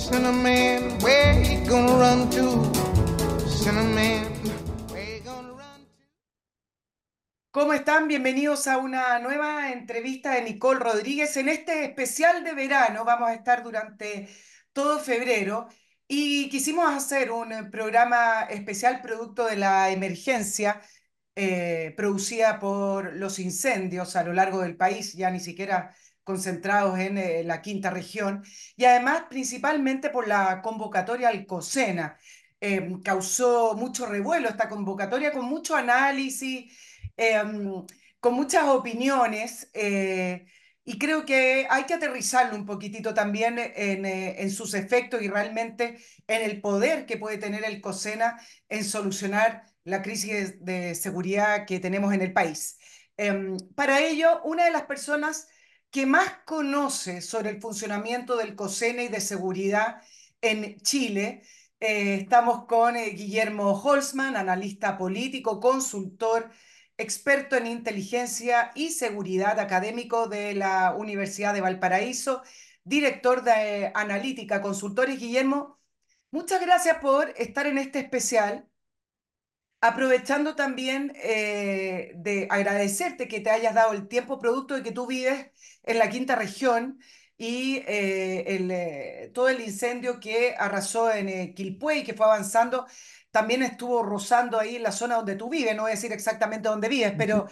Cinnamon, gonna run to? ¿Cómo están? Bienvenidos a una nueva entrevista de Nicole Rodríguez. En este especial de verano vamos a estar durante todo febrero y quisimos hacer un programa especial producto de la emergencia eh, producida por los incendios a lo largo del país, ya ni siquiera concentrados en eh, la quinta región, y además principalmente por la convocatoria al COSENA. Eh, causó mucho revuelo esta convocatoria con mucho análisis, eh, con muchas opiniones, eh, y creo que hay que aterrizarlo un poquitito también en, eh, en sus efectos y realmente en el poder que puede tener el COSENA en solucionar la crisis de, de seguridad que tenemos en el país. Em, para ello, una de las personas que más conoce sobre el funcionamiento del COSENA y de seguridad en Chile. Eh, estamos con eh, Guillermo Holzman, analista político, consultor, experto en inteligencia y seguridad académico de la Universidad de Valparaíso, director de eh, analítica, consultores. Guillermo, muchas gracias por estar en este especial. Aprovechando también eh, de agradecerte que te hayas dado el tiempo producto de que tú vives en la quinta región y eh, el, eh, todo el incendio que arrasó en Quilpué y que fue avanzando, también estuvo rozando ahí en la zona donde tú vives, no voy a decir exactamente dónde vives, pero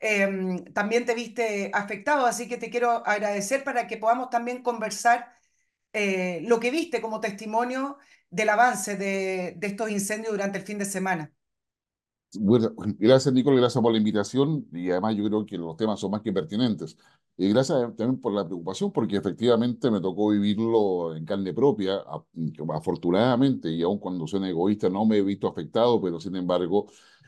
em, también te viste afectado, así que te quiero agradecer para que podamos también conversar eh, lo que viste como testimonio del avance de, de estos incendios durante el fin de semana. Gracias, Nicole, gracias por la invitación y además yo creo que los temas son más que pertinentes. Y gracias también por la preocupación, porque efectivamente me tocó vivirlo en carne propia, afortunadamente, y aun cuando suena egoísta, no me he visto afectado, pero sin embargo,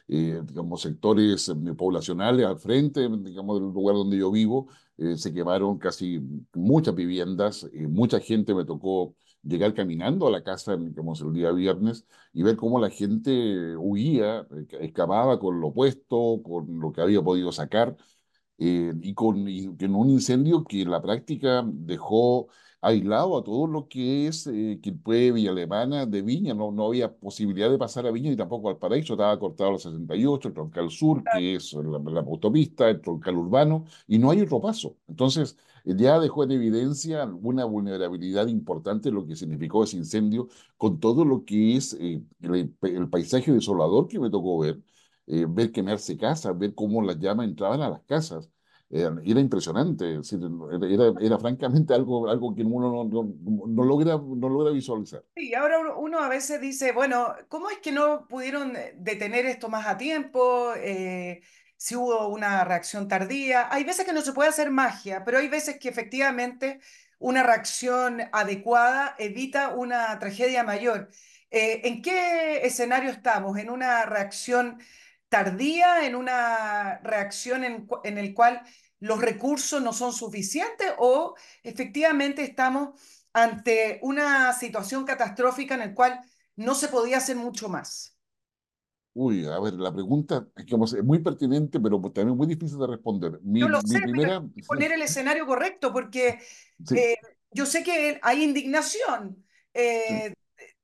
eh, digamos, sectores eh, poblacionales al frente, digamos, del lugar donde yo vivo, eh, se quemaron casi muchas viviendas, y mucha gente me tocó llegar caminando a la casa, digamos, el día viernes y ver cómo la gente huía, eh, escapaba con lo puesto, con lo que había podido sacar, eh, y con, y con un incendio que en la práctica dejó aislado a todo lo que es eh, Quilpué, Villa Alemana, de Viña, no, no había posibilidad de pasar a Viña ni tampoco al Paraíso, estaba cortado la 68, el Troncal Sur, que es la, la autopista, el Troncal Urbano, y no hay otro paso. Entonces, eh, ya dejó en evidencia una vulnerabilidad importante lo que significó ese incendio, con todo lo que es eh, el, el paisaje desolador que me tocó ver, eh, ver quemarse casas, ver cómo las llamas entraban a las casas. Eh, era impresionante, es decir, era, era, era francamente algo, algo que uno no, no, no logra, no logra visualizar. Sí, ahora uno, a veces dice, bueno, ¿cómo es que no pudieron detener esto más a tiempo? Eh, si hubo una reacción tardía. Hay veces que no se puede hacer magia, pero hay veces que efectivamente una reacción adecuada evita una tragedia mayor. Eh, ¿en qué escenario estamos? ¿En una reacción tardía? ¿En una reacción en, en el cual los recursos no son suficientes? ¿O efectivamente estamos ante una situación catastrófica en la cual no se podía hacer mucho más. Uy, a ver, la pregunta es, muy pertinente, pero también muy difícil de responder. Mi, Yo lo mi sé, pero primera, hay que poner el escenario correcto porque sí, eh, yo sé que hay indignación. sí.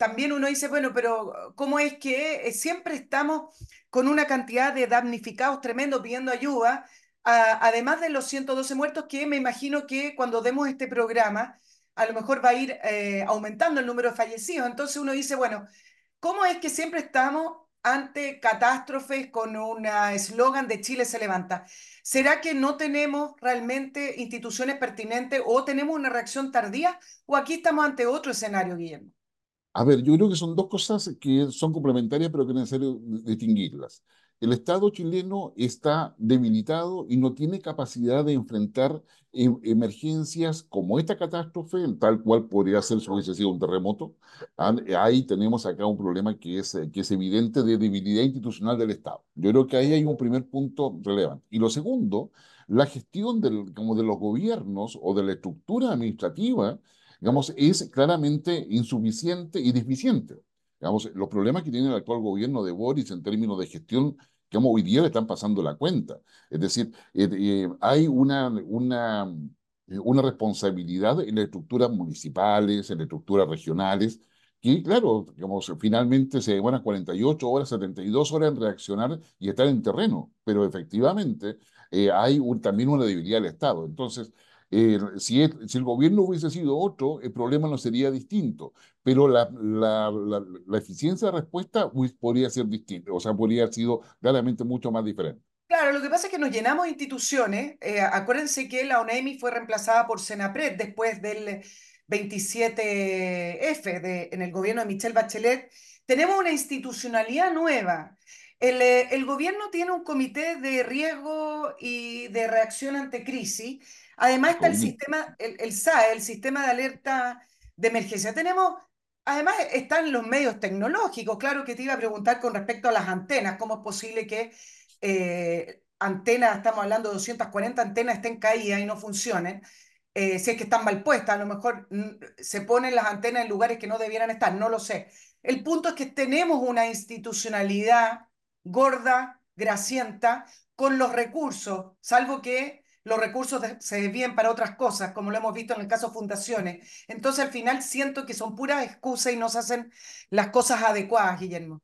También uno dice, bueno, pero ¿cómo es que eh, siempre estamos con una cantidad de damnificados tremendo pidiendo ayuda? además de los 112 muertos, que me imagino que cuando demos este programa, a lo mejor va a ir eh, aumentando el número de fallecidos. Entonces uno dice, bueno, ¿Cómo es que siempre estamos ante catástrofes con un eslogan de Chile se levanta? ¿Será que no tenemos realmente instituciones pertinentes o tenemos una reacción tardía o aquí estamos ante otro escenario, Guillermo? A ver, yo creo que son dos cosas que son complementarias, pero que es necesario distinguirlas. El Estado chileno está debilitado y no tiene capacidad de enfrentar em- emergencias como esta catástrofe, tal cual podría ser si hubiese sido un terremoto. Ah, Ahí tenemos acá un problema que es, que es evidente de debilidad institucional del Estado. Yo creo que ahí hay un primer punto relevante. Y lo segundo, la gestión del, como de los gobiernos o de la estructura administrativa digamos, es claramente insuficiente y deficiente. Digamos, los problemas que tiene el actual gobierno de Boris en términos de gestión, digamos, hoy día le están pasando la cuenta. Es decir, eh, eh, hay una, una una responsabilidad en las estructuras municipales, en las estructuras regionales, que, claro, digamos, finalmente se demoran 48 horas, 72 horas en reaccionar y estar en terreno, pero efectivamente eh, hay un, también una debilidad del Estado. Entonces, eh, si, el, si, el, gobierno hubiese sido otro, el problema no sería distinto, pero la, la, la, la eficiencia de respuesta podría ser distinta, o sea, podría haber sido claramente mucho más diferente. Claro, lo que pasa es que nos llenamos de instituciones. Eh, acuérdense que la ONEMI fue reemplazada por Senapred después del 27F de, en el gobierno de Michelle Bachelet. Tenemos una institucionalidad nueva. El, eh, el, gobierno tiene un comité de riesgo y de reacción ante crisis. Además está el sistema, el, el SAE, el sistema de alerta de emergencia. Tenemos Además, están los medios tecnológicos. Claro que te iba a preguntar con respecto a las antenas, cómo es posible que eh, antenas, estamos hablando de 240 antenas, estén caídas y no funcionen, eh, si es que están mal puestas, a lo mejor mm, se ponen las antenas en lugares que no debieran estar, no lo sé. El punto es que tenemos una institucionalidad gorda, grasienta, con los recursos, salvo que los recursos se desvíen para otras cosas, como lo hemos visto en el caso de fundaciones. Entonces, al final siento que son puras excusas y no se hacen las cosas adecuadas, Guillermo.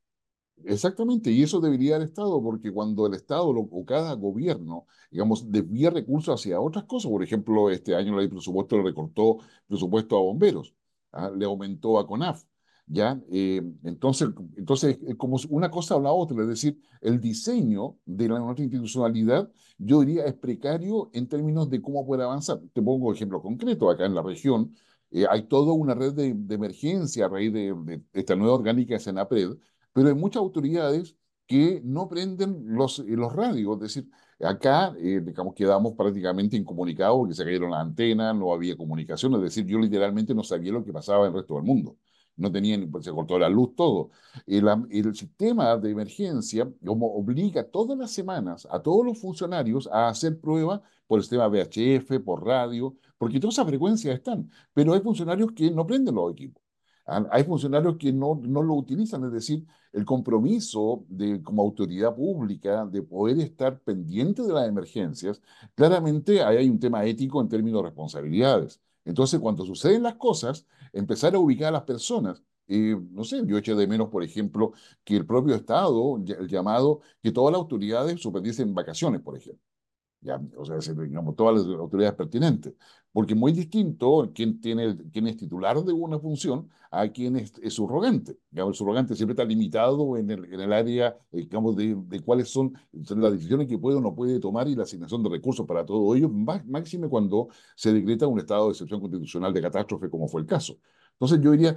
Exactamente, y eso debería el Estado, porque cuando el Estado lo, o cada gobierno, digamos, desvía recursos hacia otras cosas, por ejemplo, este año ley presupuesto le recortó presupuesto a bomberos, ¿ah? le aumentó a CONAF, ¿ya? Eh, entonces, entonces, como una cosa o la otra, es decir, el diseño de la nuestra institucionalidad, yo diría, es precario en términos de cómo puede avanzar. Te pongo ejemplo concreto, acá en la región eh, hay toda una red de, de, emergencia a raíz de, de esta nueva orgánica de Senapred, pero hay muchas autoridades que no prenden los, eh, los radios, es decir, acá, eh, digamos, quedamos prácticamente incomunicados porque se cayeron las antenas, no había comunicación, es decir, yo literalmente no sabía lo que pasaba en el resto del mundo. No tenían, pues, se cortó la luz, todo. El, el sistema de emergencia como obliga todas las semanas a todos los funcionarios a hacer pruebas por el sistema VHF, por radio, porque todas esas frecuencias están, pero hay funcionarios que no prenden los equipos. Hay funcionarios que no, no lo utilizan, es decir, el compromiso de, como autoridad pública de poder estar pendiente de las emergencias, claramente ahí hay un tema ético en términos de responsabilidades. Entonces, cuando suceden las cosas, empezar a ubicar a las personas. Eh, no sé, yo eché de menos, por ejemplo, que el propio Estado, el llamado, que todas las autoridades suspendiesen vacaciones, por ejemplo. Ya, o sea, digamos, todas las autoridades pertinentes. Porque muy distinto quién, tiene, quién es titular de una función a quien es, es subrogante. Digamos, el subrogante siempre está limitado en el, en el área eh, digamos, de, de, cuáles son las decisiones que puede o no puede tomar y la asignación de recursos para todo ello, máxime cuando se decreta un estado de excepción constitucional de catástrofe, como fue el caso. Entonces yo diría,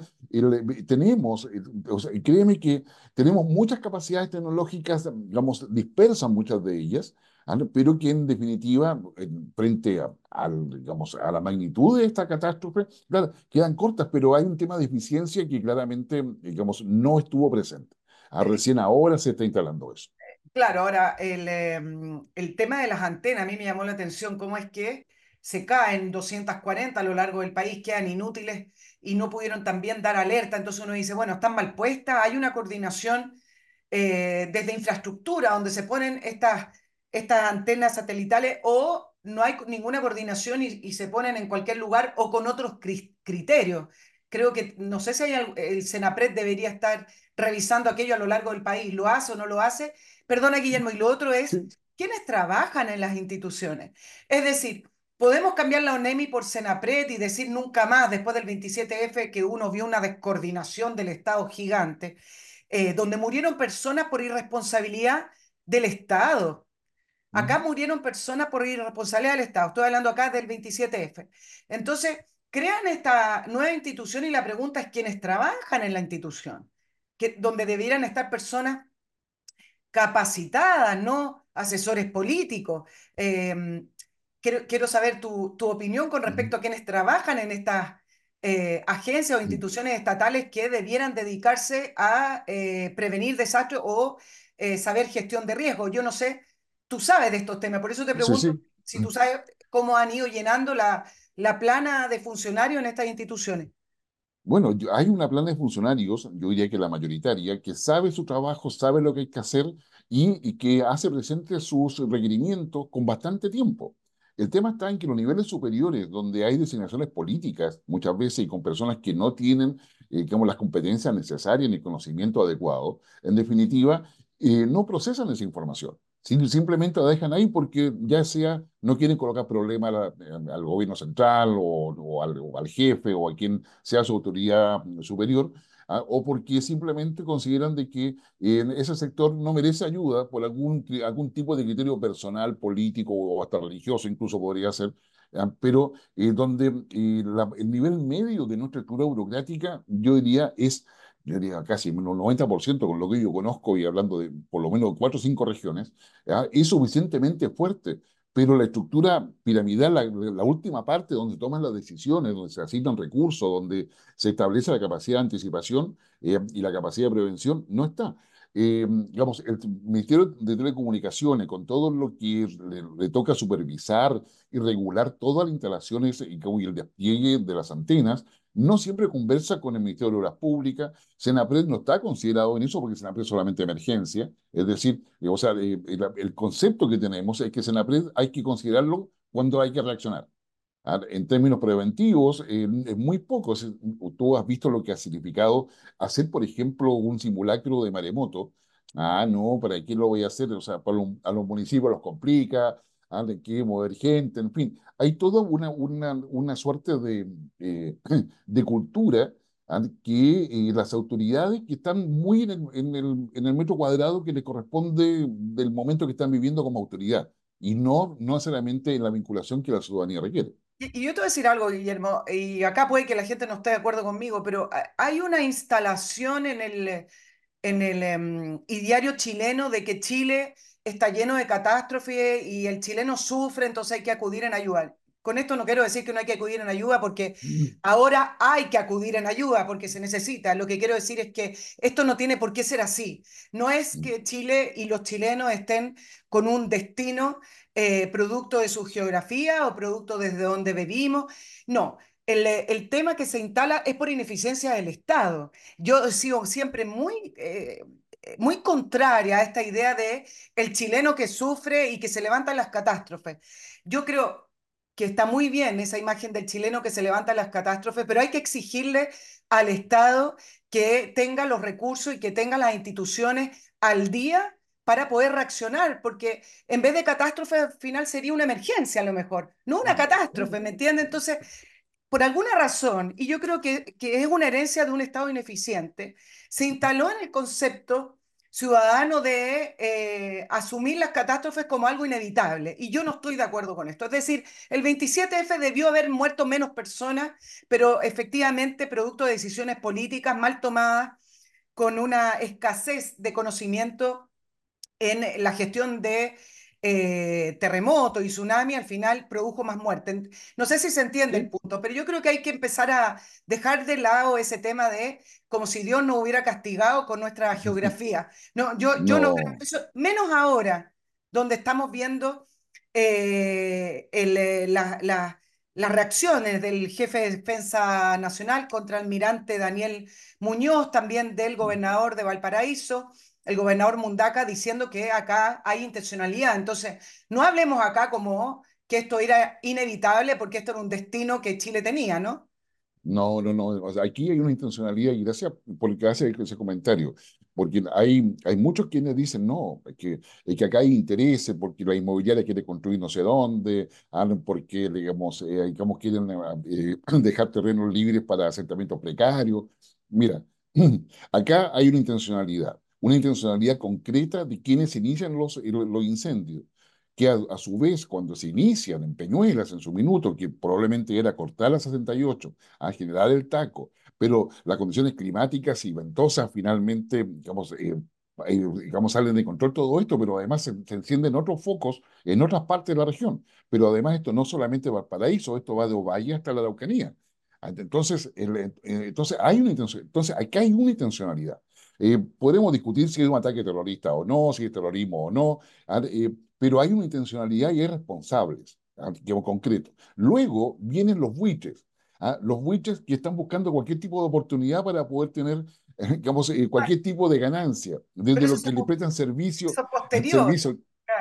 tenemos, o sea, créeme que tenemos muchas capacidades tecnológicas, digamos, dispersas muchas de ellas. Pero que en definitiva, frente a, al, digamos, a la magnitud de esta catástrofe, claro, quedan cortas, pero hay un tema de eficiencia que claramente, digamos, no estuvo presente. A ah, recién ahora se está instalando eso. Claro, ahora el, em, el tema de las antenas, a mí me llamó la atención cómo es que se caen 240 a lo largo del país, quedan inútiles y no pudieron también dar alerta. Entonces uno dice, bueno, están mal puestas, hay una coordinación eh, desde infraestructura donde se ponen estas estas antenas satelitales o no hay ninguna coordinación y, y se ponen en cualquier lugar o con otros criterios. Creo que, no sé si hay, el Senapred debería estar revisando aquello a lo largo del país, ¿lo hace o no lo hace? Perdona, Guillermo, y lo otro es. ¿quiénes trabajan en las instituciones? Es decir, podemos cambiar la ONEMI por Senapred y decir nunca más, después del 27F, que uno vio una descoordinación del Estado gigante, eh, donde murieron personas por irresponsabilidad del Estado. Acá murieron personas por irresponsabilidad del Estado. Estoy hablando acá del 27F. Entonces, crean esta nueva institución y la pregunta es quiénes trabajan en la institución, que, donde debieran estar personas capacitadas, no asesores políticos. Eh, quiero, quiero, saber tu, tu, opinión con respecto a quienes trabajan en estas eh, agencias o instituciones estatales que debieran dedicarse a eh, prevenir desastres o eh, saber gestión de riesgo. Yo no sé tú sabes de estos temas, por eso te pregunto sí, sí. si tú sabes cómo han ido llenando la, la plana de funcionarios en estas instituciones. Bueno, hay una plana de funcionarios, yo diría que la mayoritaria, que sabe su trabajo, sabe lo que hay que hacer y, y que hace presente sus requerimientos con bastante tiempo. El tema está en que los niveles superiores, donde hay designaciones políticas, muchas veces y con personas que no tienen, eh, digamos, las competencias necesarias ni conocimiento adecuado, en definitiva, eh, no procesan esa información. Simplemente la dejan ahí porque ya sea no quieren colocar problema al, gobierno central o, al, jefe o a quien sea su autoridad superior, ¿ah? o porque simplemente consideran de que ese sector no merece ayuda por algún, algún tipo de criterio personal, político o hasta religioso incluso podría ser, ¿ah? pero eh, donde eh, el nivel medio de nuestra estructura burocrática, yo diría, es yo diría casi un 90% con lo que yo conozco y hablando de por lo menos cuatro o cinco regiones, es suficientemente fuerte. Pero la estructura piramidal, la, última parte donde toman las decisiones, donde se asignan recursos, donde se establece la capacidad de anticipación eh, y la capacidad de prevención, no está. Eh, digamos, el Ministerio de Telecomunicaciones, con todo lo que le, toca supervisar y regular todas las instalaciones y el despliegue de las antenas, no siempre conversa con el Ministerio de Obras Públicas. Senapred no está considerado en eso porque Senapred es solamente emergencia. Es decir, eh, o sea, eh, el, concepto que tenemos es que Senapred hay que considerarlo cuando hay que reaccionar. Ah, en términos preventivos, eh, es muy poco. Tú has visto lo que ha significado hacer, por ejemplo, un simulacro de maremoto. Ah, no, ¿para qué lo voy a hacer? O sea, a los municipios los complica, hay que mover gente, en fin. Hay toda una, una, una suerte de, eh, de cultura ¿ah? que eh, las autoridades que están muy en el, en, el, en el, metro cuadrado que les corresponde del momento que están viviendo como autoridad y no, no necesariamente en la vinculación que la ciudadanía requiere. Y, yo te voy a decir algo, Guillermo, y acá puede que la gente no esté de acuerdo conmigo, pero hay una instalación en el, en el um, ideario chileno de que Chile está lleno de catástrofes y el chileno sufre, entonces hay que acudir en ayuda. Con esto no quiero decir que no hay que acudir en ayuda porque mm. ahora hay que acudir en ayuda porque se necesita. Lo que quiero decir es que esto no tiene por qué ser así. No es mm. que Chile y los chilenos estén con un destino eh, producto de su geografía o producto desde donde vivimos. No, el, el, tema que se instala es por ineficiencia del Estado. Yo sigo siempre muy eh, muy contraria a esta idea de el chileno que sufre y que se levanta en las catástrofes. Yo creo que está muy bien esa imagen del chileno que se levanta en las catástrofes, pero hay que exigirle al Estado que tenga los recursos y que tenga las instituciones al día para poder reaccionar, porque en vez de catástrofe al final sería una emergencia a lo mejor, no una catástrofe, ¿me entiende? Entonces, por alguna razón, y yo creo que, es una herencia de un Estado ineficiente, se instaló en el concepto ciudadano de eh, asumir las catástrofes como algo inevitable. Y yo no estoy de acuerdo con esto. Es decir, el 27F debió haber muerto menos personas, pero efectivamente producto de decisiones políticas mal tomadas, con una escasez de conocimiento en la gestión de eh, terremoto y tsunami al final produjo más muerte. No sé si se entiende el punto, pero yo creo que hay que empezar a dejar de lado ese tema de como si Dios nos hubiera castigado con nuestra geografía. No, yo, yo no, creo eso, menos ahora, donde estamos viendo eh, el, eh, la, la, las reacciones del jefe de defensa nacional contra el almirante Daniel Muñoz, también del gobernador de Valparaíso el gobernador Mundaca diciendo que acá hay intencionalidad. Entonces, no hablemos acá como que esto era inevitable porque esto era un destino que Chile tenía, ¿no? No, no, no. aquí hay una intencionalidad y gracias por que hace ese comentario, porque hay, hay muchos quienes dicen, no, que, que acá hay intereses, porque la inmobiliaria quiere construir no sé dónde, ah, porque, digamos, eh, digamos quieren eh, dejar terrenos libres para asentamientos precarios. Mira, acá hay una intencionalidad una intencionalidad concreta de quienes inician los, los incendios, que a, su vez cuando se inician en Peñuelas en su minuto, que probablemente era cortar la 68, a generar el taco, pero las condiciones climáticas y ventosas finalmente, digamos, eh, eh, digamos, salen de control todo esto, pero además se, encienden otros focos en otras partes de la región. Pero además esto no solamente va al paraíso, esto va de Ovalle hasta la Araucanía. Entonces, eh, entonces, hay una entonces, acá hay una intencionalidad. Eh, podemos discutir si es un ataque terrorista o no, si es terrorismo o no, ah, eh, pero hay una intencionalidad y hay responsables, ¿ah? concreto. Luego vienen los buitres, ¿ah? los buitres que están buscando cualquier tipo de oportunidad para poder tener digamos, eh, cualquier tipo de ganancia, desde lo que le prestan servicio, posterior.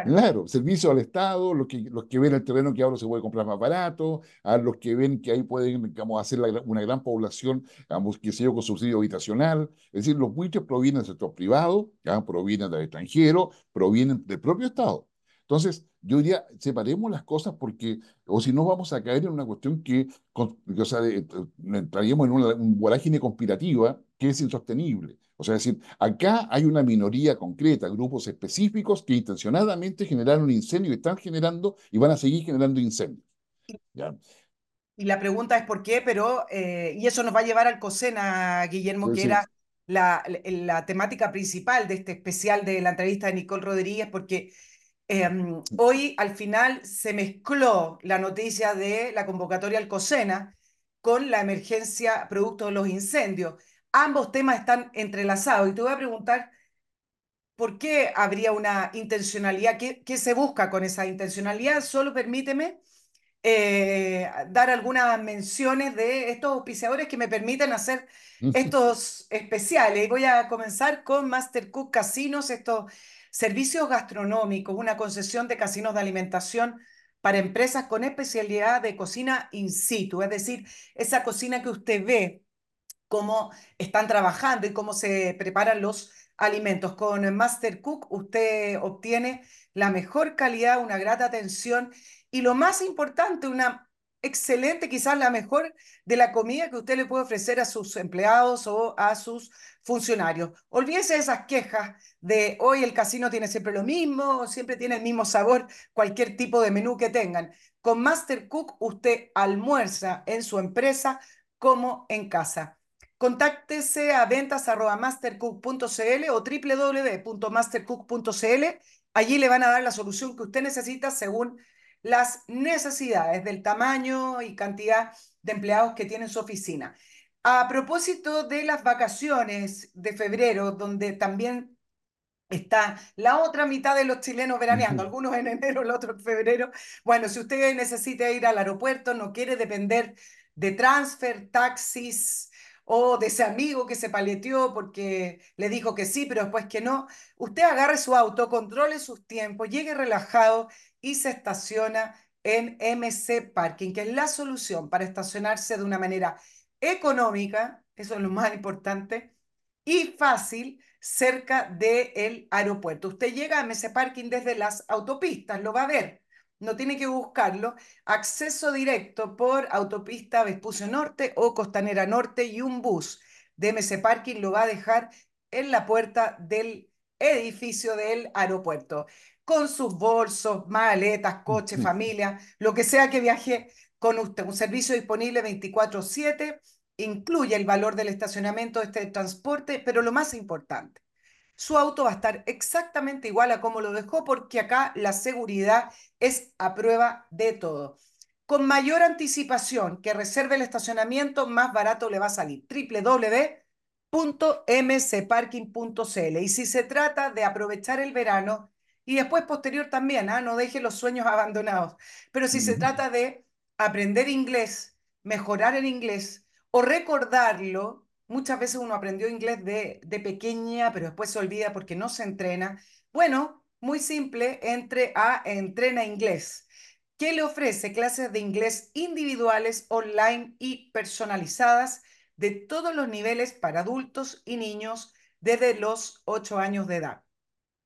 Claro, servicio al Estado, los que, los que ven el terreno que ahora se puede comprar más barato, a los que ven que ahí pueden digamos, hacer la- una gran población, digamos, que se yo, con subsidio habitacional. Es decir, los buitres provienen del sector privado, ¿ya? provienen del extranjero, provienen del propio Estado. Entonces, yo diría, separemos las cosas porque, o si no, vamos a caer en una cuestión que, con- o sea, de- entraríamos en una, una vorágine conspirativa que es insostenible. O sea, es decir, acá hay una minoría concreta, grupos específicos que intencionadamente generaron incendios y están generando y van a seguir generando incendios. ¿ya? Y la pregunta es por qué, pero, eh, y eso nos va a llevar al COSENA, Guillermo, Sí, que sí. era la, la, la temática principal de este especial de la entrevista de Nicole Rodríguez, porque eh, hoy al final se mezcló la noticia de la convocatoria al COSENA con la emergencia producto de los incendios. Ambos temas están entrelazados y te voy a preguntar por qué habría una intencionalidad, qué, qué se busca con esa intencionalidad. Solo permíteme eh, dar algunas menciones de estos auspiciadores que me permiten hacer estos especiales. Voy a comenzar con Master Cook Casinos, estos servicios gastronómicos, una concesión de casinos de alimentación para empresas con especialidad de cocina in situ, es decir, esa cocina que usted ve cómo están trabajando y cómo se preparan los alimentos. Con Master Cook usted obtiene la mejor calidad, una grata atención y lo más importante, una excelente, quizás la mejor de la comida que usted le puede ofrecer a sus empleados o a sus funcionarios. Olvídese de esas quejas de hoy el casino tiene siempre lo mismo, siempre tiene el mismo sabor, cualquier tipo de menú que tengan. Con Master Cook usted almuerza en su empresa como en casa. Contáctese a ventas.mastercook.cl o www.mastercook.cl. Allí le van a dar la solución que usted necesita según las necesidades del tamaño y cantidad de empleados que tiene en su oficina. A propósito de las vacaciones de febrero, donde también está la otra mitad de los chilenos veraneando, algunos en enero, el otro en febrero. Bueno, si usted necesita ir al aeropuerto, no quiere depender de transfer, taxis o de ese amigo que se paleteó porque le dijo que sí, pero después que no, usted agarre su auto, controle sus tiempos, llegue relajado y se estaciona en MC Parking, que es la solución para estacionarse de una manera económica, eso es lo más importante, y fácil cerca del aeropuerto. Usted llega a MC Parking desde las autopistas, lo va a ver, no tiene que buscarlo. Acceso directo por autopista Vespucio Norte o Costanera Norte y un bus de MC Parking lo va a dejar en la puerta del edificio del aeropuerto con sus bolsos, maletas, coche, familia, lo que sea que viaje con usted. Un servicio disponible 24/7, incluye el valor del estacionamiento de este transporte, pero lo más importante, su auto va a estar exactamente igual a como lo dejó porque acá la seguridad es a prueba de todo. Con mayor anticipación que reserve el estacionamiento, más barato le va a salir. www.mcparking.cl. Y si se trata de aprovechar el verano, y después posterior también, ¿ah? no deje los sueños abandonados. Pero si se trata de aprender inglés, mejorar el inglés o recordarlo, muchas veces uno aprendió inglés de, de pequeña, pero después se olvida porque no se entrena. Bueno, muy simple, entre a Entrena Inglés, que le ofrece clases de inglés individuales, online y personalizadas de todos los niveles para adultos y niños desde los 8 años de edad.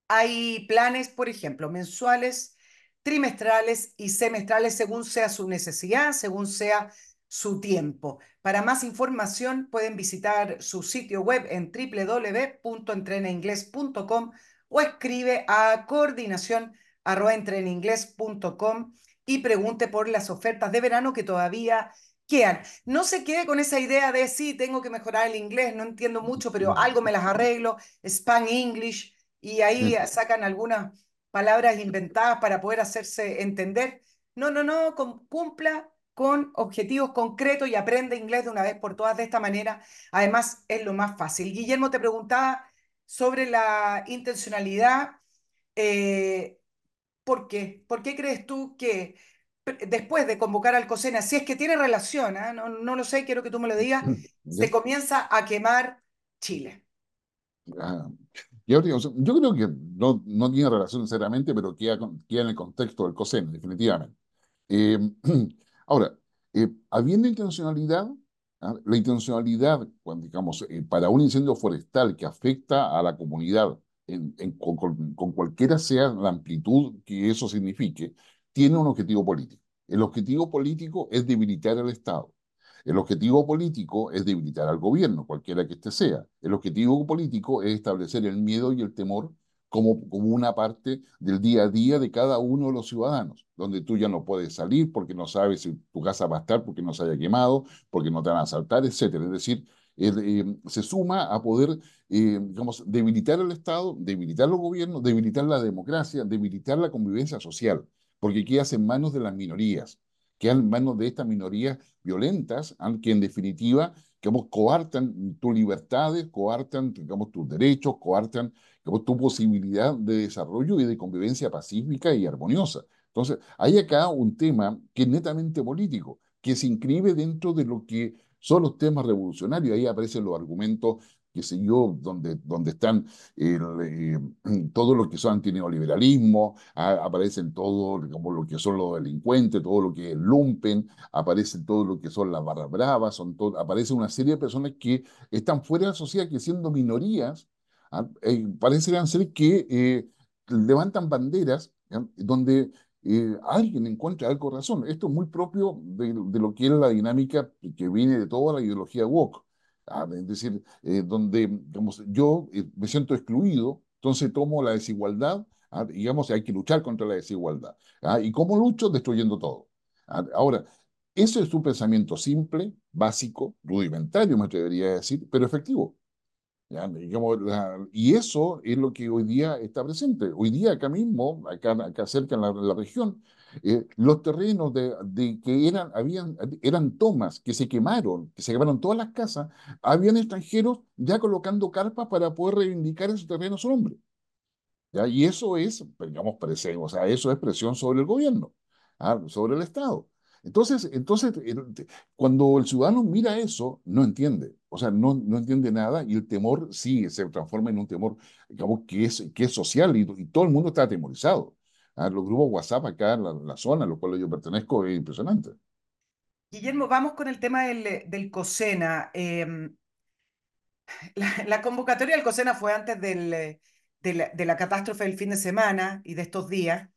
Hay planes, por ejemplo, mensuales, trimestrales y semestrales según sea su necesidad, según sea su tiempo. Para más información pueden visitar su sitio web en www.entrenainglés.com o escribe a coordinación@entrenainglés.com y pregunte por las ofertas de verano que todavía quedan. No se quede con esa idea de sí, tengo que mejorar el inglés, no entiendo mucho, pero algo me las arreglo, Span English, y ahí sacan algunas palabras inventadas para poder hacerse entender. No, no, no, cumpla con objetivos concretos y aprende inglés de una vez por todas de esta manera. Además, es lo más fácil. Guillermo te preguntaba sobre la intencionalidad. Eh, ¿Por qué? ¿Por qué crees tú que después de convocar al COSENA, si es que tiene relación, ¿eh? no, no, lo sé, quiero que tú me lo digas, se comienza a quemar Chile? Ah, yo creo que no, no tiene relación necesariamente, pero queda, queda en el contexto del COSEN, definitivamente. Eh, ahora, eh, habiendo intencionalidad, ¿ah? la intencionalidad, cuando, digamos, eh, para un incendio forestal que afecta a la comunidad, con, cualquiera sea la amplitud que eso signifique, tiene un objetivo político. El objetivo político es debilitar al Estado. El objetivo político es debilitar al gobierno, cualquiera que éste sea. El objetivo político es establecer el miedo y el temor como, como una parte del día a día de cada uno de los ciudadanos, donde tú ya no puedes salir porque no sabes si tu casa va a estar porque no se haya quemado, porque no te van a asaltar, etc. Es decir, eh, se suma a poder, eh, digamos, debilitar el Estado, debilitar los gobiernos, debilitar la democracia, debilitar la convivencia social, porque quedas en manos de las minorías quedan en manos de estas minorías violentas, que en definitiva digamos, coartan tus libertades, coartan digamos, tus derechos, coartan tu posibilidad de desarrollo y de convivencia pacífica y armoniosa. Entonces, hay acá un tema que es netamente político, que se inscribe dentro de lo que son los temas revolucionarios. Ahí aparecen los argumentos qué sé yo, donde, donde están eh, todo lo que son antineoliberalismo, aparecen todo como lo que son los delincuentes, todo lo que es lumpen, aparecen todo lo que son las barras bravas, aparece una serie de personas que están fuera de la sociedad, que siendo minorías, ¿ah? eh, ser que eh, levantan banderas donde eh, alguien encuentra algo razón. Esto es muy propio de, de, lo que es la dinámica que viene de toda la ideología woke. Ah, es decir, eh, donde digamos, yo eh, me siento excluido, entonces tomo la desigualdad, digamos, hay que luchar contra la desigualdad. ¿Y cómo lucho? Destruyendo todo. ahora, eso es un pensamiento simple, básico, rudimentario, me atrevería a decir, pero efectivo y eso es lo que hoy día está presente. Hoy día acá mismo, acá, acá cerca en la, región, eh, los terrenos de, que eran, habían, eran tomas que se quemaron, que se quemaron todas las casas, habían extranjeros ya colocando carpas para poder reivindicar esos terrenos su nombre. ¿ya? Y eso es, digamos, presión, o sea, eso es presión sobre el gobierno, ¿ah? sobre el Estado. Entonces, entonces, cuando el ciudadano mira eso, no entiende, o sea, no, no entiende nada y el temor sí se transforma en un temor, que es, que es social y, todo el mundo está atemorizado. ¿ah? Los grupos WhatsApp acá en la, zona a los cuales yo pertenezco es impresionante. Guillermo, vamos con el tema del, del COSENA. Em, la, convocatoria del COSENA fue antes del, de, la, de, la, catástrofe del fin de semana y de estos días,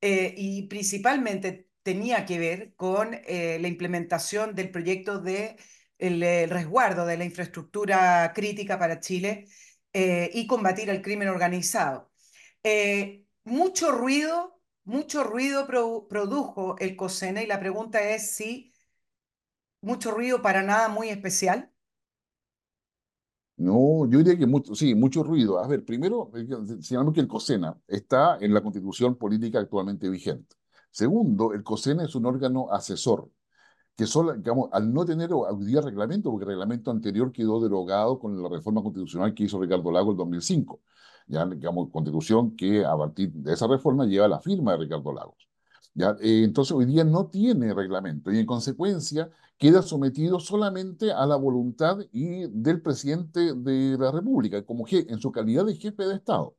eh, y principalmente tenía que ver con eh, la implementación del proyecto de el, resguardo de la infraestructura crítica para Chile eh, y combatir el crimen organizado. Eh, mucho ruido, mucho ruido produjo el COSENA y la pregunta es si mucho ruido para nada muy especial. No, yo diría que mucho, sí, mucho ruido. A ver, primero, señalamos que el COSENA está en la constitución política actualmente vigente. Segundo, el COSENA es un órgano asesor, que solo, digamos, al no tener hoy día reglamento, porque el reglamento anterior quedó derogado con la reforma constitucional que hizo Ricardo Lago en 2005, ya, digamos, constitución que a partir de esa reforma lleva la firma de Ricardo Lagos. ¿ya? Eh, entonces, hoy día no tiene reglamento y en consecuencia queda sometido solamente a la voluntad y del presidente de la República, como en su calidad de jefe de Estado.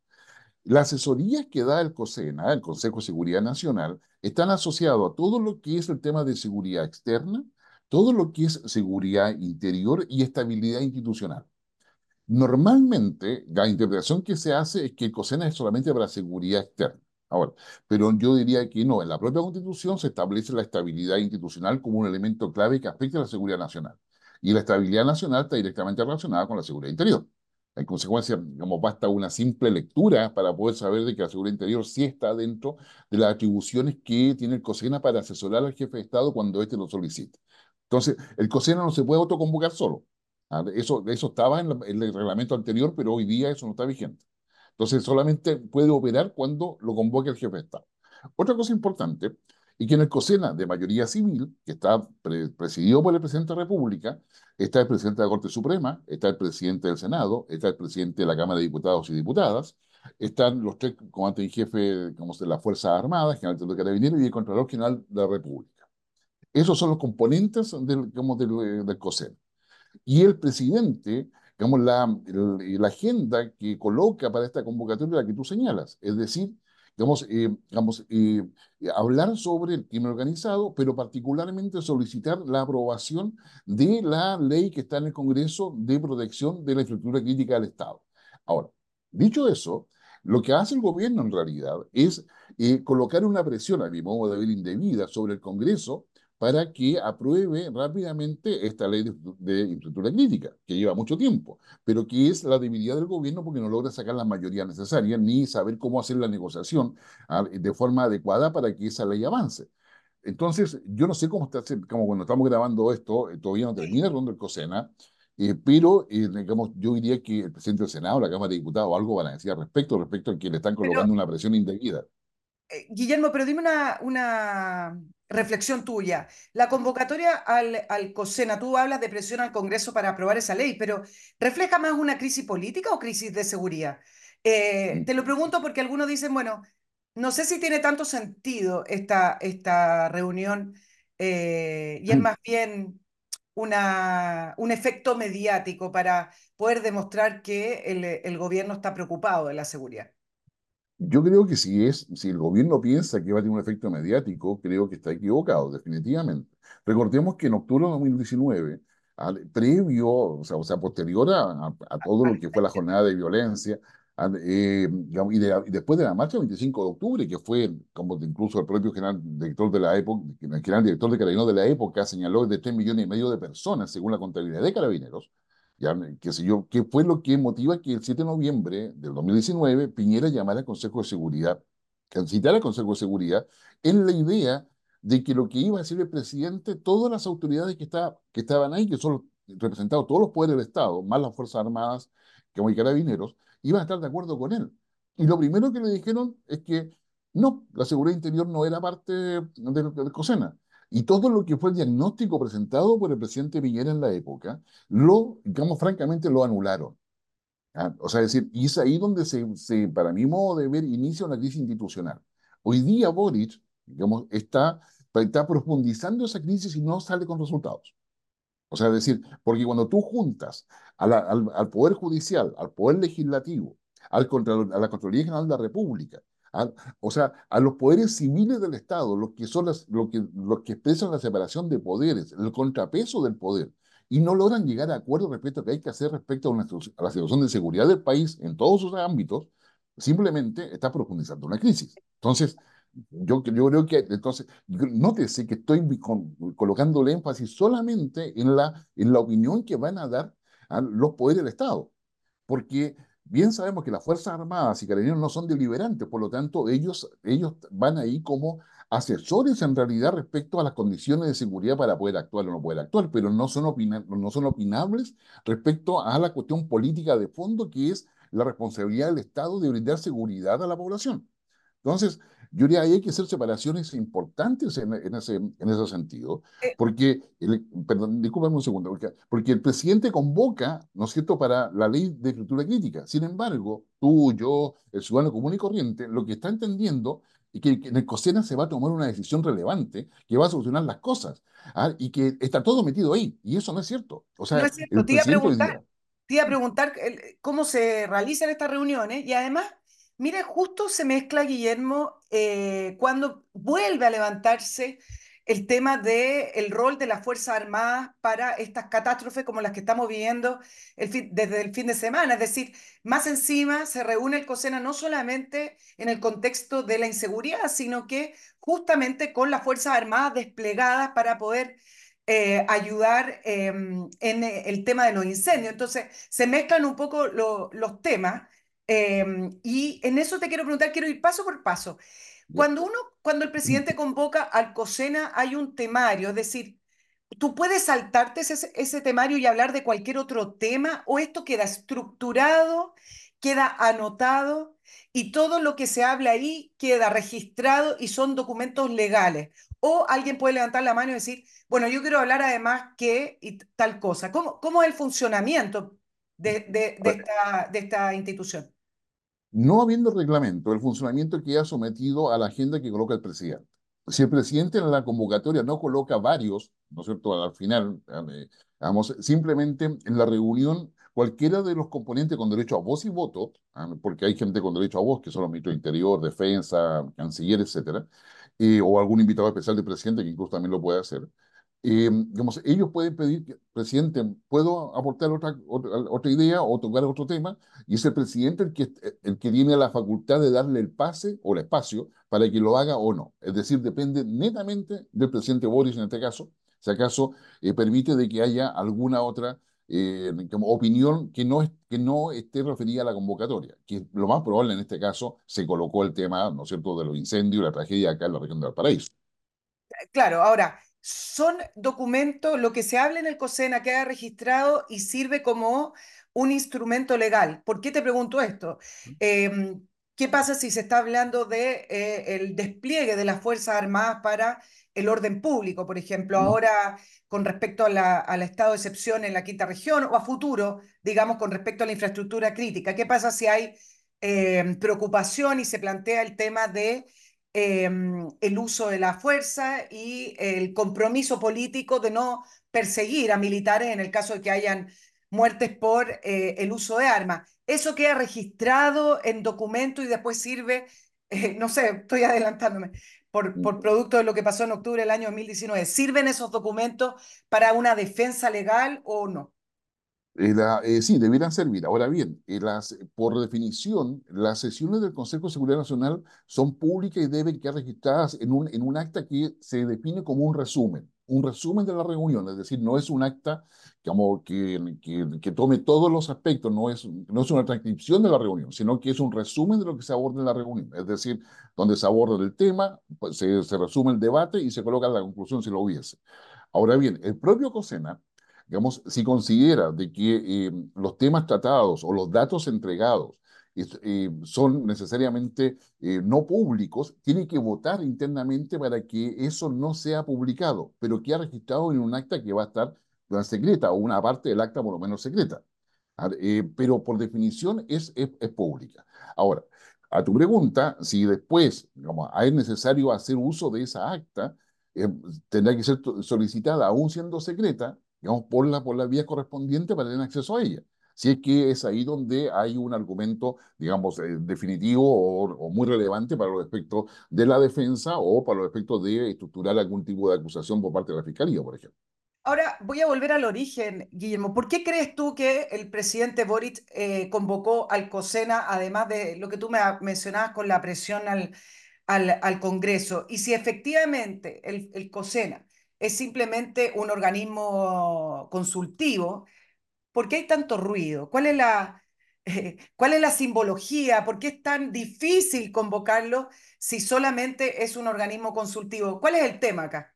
Las asesorías que da el COSENA, el Consejo de Seguridad Nacional, están asociados a todo lo que es el tema de seguridad externa, todo lo que es seguridad interior y estabilidad institucional. Normalmente, la interpretación que se hace es que el COSENA es solamente para seguridad externa. Ahora, pero yo diría que no, en la propia Constitución se establece la estabilidad institucional como un elemento clave que afecta a la seguridad nacional. Y la estabilidad nacional está directamente relacionada con la seguridad interior. En consecuencia, basta una simple lectura para poder saber de que la seguridad interior sí está dentro de las atribuciones que tiene el COSENA para asesorar al jefe de Estado cuando éste lo solicite. Entonces, el COSENA no se puede autoconvocar solo. Ah, eso, eso estaba en, en el reglamento anterior, pero hoy día eso no está vigente. Entonces, solamente puede operar cuando lo convoque el jefe de Estado. Otra cosa importante y que en el COSENA de mayoría civil, que está presidido por el presidente de la República, está el presidente de la Corte Suprema, está el presidente del Senado, está el presidente de la Cámara de Diputados y Diputadas, están los tres comandantes en jefe de las Fuerzas Armadas, general de Carabineros y el Contralor General de la República. Esos son los componentes del, del, del COSENA. Y el presidente digamos, la, la agenda que coloca para esta convocatoria la que tú señalas, es decir, eh, digamos eh, hablar sobre el crimen organizado, pero particularmente solicitar la aprobación de la ley que está en el Congreso de protección de la infraestructura crítica del Estado. Ahora, dicho eso, lo que hace el gobierno en realidad es eh, colocar una presión, a mi modo de ver indebida, sobre el Congreso para que apruebe rápidamente esta ley de, infraestructura crítica, que lleva mucho tiempo, pero que es la debilidad del gobierno porque no logra sacar la mayoría necesaria ni saber cómo hacer la negociación ah, de forma adecuada para que esa ley avance. Entonces, yo no sé cómo está, como cuando estamos grabando esto, eh, todavía no termina el rondo del COSENA, eh, pero eh, digamos, yo diría que el presidente del Senado, la Cámara de Diputados, algo van a decir al respecto, respecto a que le están colocando una presión indebida. Guillermo, pero dime una, una reflexión tuya. La convocatoria al, al COSENA, tú hablas de presión al Congreso para aprobar esa ley, pero ¿refleja más una crisis política o crisis de seguridad? Eh, te lo pregunto porque algunos dicen, bueno, no sé si tiene tanto sentido esta, esta reunión eh, y es más bien una, un efecto mediático para poder demostrar que el, el gobierno está preocupado de la seguridad. Yo creo que si, es, si el gobierno piensa que va a tener un efecto mediático, creo que está equivocado, definitivamente. Recordemos que en octubre de 2019, previo, o sea, o sea posterior a, a, todo lo que fue la jornada de violencia, eh, y, y, después de la marcha del 25 de octubre, que fue, como incluso el propio general director de la época, el general director de Carabineros de la época señaló de 3 millones y medio de personas, según la contabilidad de Carabineros, ya, fue lo que motiva que el 7 de noviembre del 2019 Piñera llamara al Consejo de Seguridad, citara al Consejo de Seguridad, en la idea de que lo que iba a decir el presidente, todas las autoridades que, estaban ahí, que son representados todos los poderes del Estado, más las Fuerzas Armadas, que hay carabineros, iban a estar de acuerdo con él. Y lo primero que le dijeron es que no, la seguridad interior no era parte de, de COSENA. Y todo lo que fue el diagnóstico presentado por el presidente Piñera en la época, lo, digamos, francamente lo anularon. ¿Ah? O sea, es decir, y es ahí donde se, se, para mi modo de ver, inicia una crisis institucional. Hoy día Boric, digamos, está, está profundizando esa crisis y no sale con resultados. O sea, es decir, porque cuando tú juntas al, al, Poder Judicial, al Poder Legislativo, al a la Contraloría General de la República, o sea, a los poderes civiles del Estado, los que, son las, lo que, los que expresan la separación de poderes, el contrapeso del poder, y no logran llegar a acuerdos respecto a que hay que hacer respecto a, una, a la situación de seguridad del país en todos sus ámbitos, simplemente está profundizando una crisis. Entonces, yo, yo creo que, entonces, nótese que estoy con, colocando el énfasis solamente en la, en la opinión que van a dar a los poderes del Estado, porque Bien sabemos que las Fuerzas Armadas y Carabineros no son deliberantes, por lo tanto ellos, ellos van ahí como asesores en realidad respecto a las condiciones de seguridad para poder actuar o no poder actuar, pero no son, no son opinables respecto a la cuestión política de fondo que es la responsabilidad del Estado de brindar seguridad a la población. Entonces, yo diría que hay que hacer separaciones importantes en, ese, en ese sentido, eh, porque, el, perdón, discúlpame un segundo, porque, porque, el presidente convoca, ¿no es cierto?, para la ley de escritura crítica. Sin embargo, tú, yo, el ciudadano común y corriente, lo que está entendiendo es que, en el COSENA se va a tomar una decisión relevante que va a solucionar las cosas, ¿ah? y que está todo metido ahí, y eso no es cierto. O sea, no es cierto, te iba, a preguntar, te iba a preguntar cómo se realizan estas reuniones, y además Mire, justo se mezcla, Guillermo, eh, cuando vuelve a levantarse el tema del el rol de las Fuerzas Armadas para estas catástrofes como las que estamos viviendo desde el fin de semana. Es decir, más encima se reúne el COSENA no solamente en el contexto de la inseguridad, sino que justamente con las Fuerzas Armadas desplegadas para poder eh, ayudar em, en el tema de los incendios. Entonces, se mezclan un poco los temas. Em, y en eso te quiero preguntar, quiero ir paso por paso. Cuando uno, cuando el presidente convoca al COSENA, hay un temario, es decir, ¿tú puedes saltarte ese, ese temario y hablar de cualquier otro tema o esto queda estructurado, queda anotado y todo lo que se habla ahí queda registrado y son documentos legales? O alguien puede levantar la mano y decir, bueno, yo quiero hablar además que y tal cosa. ¿Cómo, cómo es el funcionamiento de, de, de, esta, de esta institución? No habiendo reglamento, el funcionamiento queda sometido a la agenda que coloca el presidente. Si el presidente en la convocatoria no coloca varios, ¿no es cierto?, al final, vamos, simplemente en la reunión cualquiera de los componentes con derecho a voz y voto, ¿ah? porque hay gente con derecho a voz, que son los ministros de Interior, Defensa, Canciller, etcétera, eh, o algún invitado especial del presidente que incluso también lo puede hacer. Digamos, ellos pueden pedir, presidente, ¿puedo aportar otra, otra, otra, idea o tocar otro tema? Y es el presidente el que, el que tiene la facultad de darle el pase o el espacio para que lo haga o no. Es decir, depende netamente del presidente Boris en este caso, si acaso eh, permite de que haya alguna otra eh, opinión que no, que no esté referida a la convocatoria, que lo más probable en este caso se colocó el tema, ¿no es cierto?, de los incendios la tragedia acá en la región de Valparaíso. Claro, ahora, son documentos, lo que se habla en el COSENA queda registrado y sirve como un instrumento legal. ¿Por qué te pregunto esto? Eh, ¿Qué pasa si se está hablando de eh, el despliegue de las Fuerzas Armadas para el orden público, por ejemplo, ahora con respecto a la, al estado de excepción en la quinta región o a futuro, digamos, con respecto a la infraestructura crítica? ¿Qué pasa si hay eh, preocupación y se plantea el tema de eh, el uso de la fuerza y el compromiso político de no perseguir a militares en el caso de que hayan muertes por eh, el uso de armas. Eso queda registrado en documento y después sirve, eh, no sé, estoy adelantándome, por, por, producto de lo que pasó en octubre del año 2019. ¿Sirven esos documentos para una defensa legal o no? Eh, eh, sí, debieran servir. Ahora bien, eh, las, por definición, las sesiones del Consejo de Seguridad Nacional son públicas y deben quedar registradas en un, en un acta que se define como un resumen, un resumen de la reunión, es decir, no es un acta que, que, tome todos los aspectos, no es, no es una transcripción de la reunión, sino que es un resumen de lo que se aborda en la reunión, es decir, donde se aborda el tema, pues, se, se resume el debate y se coloca la conclusión si lo hubiese. Ahora bien, el propio COSENA digamos, si considera de que eh, los temas tratados o los datos entregados eh, son necesariamente eh, no públicos, tiene que votar internamente para que eso no sea publicado, pero que ha registrado en un acta que va a estar secreta o una parte del acta por lo menos secreta. Ah, pero por definición es, es, es pública. Ahora, a tu pregunta, si después digamos, es necesario hacer uso de esa acta, tendrá que ser solicitada, aún siendo secreta, digamos, por la, por la vía correspondiente para tener acceso a ella. Si es que es ahí donde hay un argumento, digamos, eh, definitivo o, o, muy relevante para los aspectos de la defensa o para los aspectos de estructurar algún tipo de acusación por parte de la Fiscalía, por ejemplo. Ahora voy a volver al origen, Guillermo. ¿Por qué crees tú que el presidente Boric eh, convocó al COSENA, además de lo que tú me mencionabas con la presión al, al, al Congreso? Y si efectivamente el, el COSENA es simplemente un organismo consultivo, ¿por qué hay tanto ruido? ¿Cuál es la, eh, cuál es la simbología? ¿Por qué es tan difícil convocarlo si solamente es un organismo consultivo? ¿Cuál es el tema acá?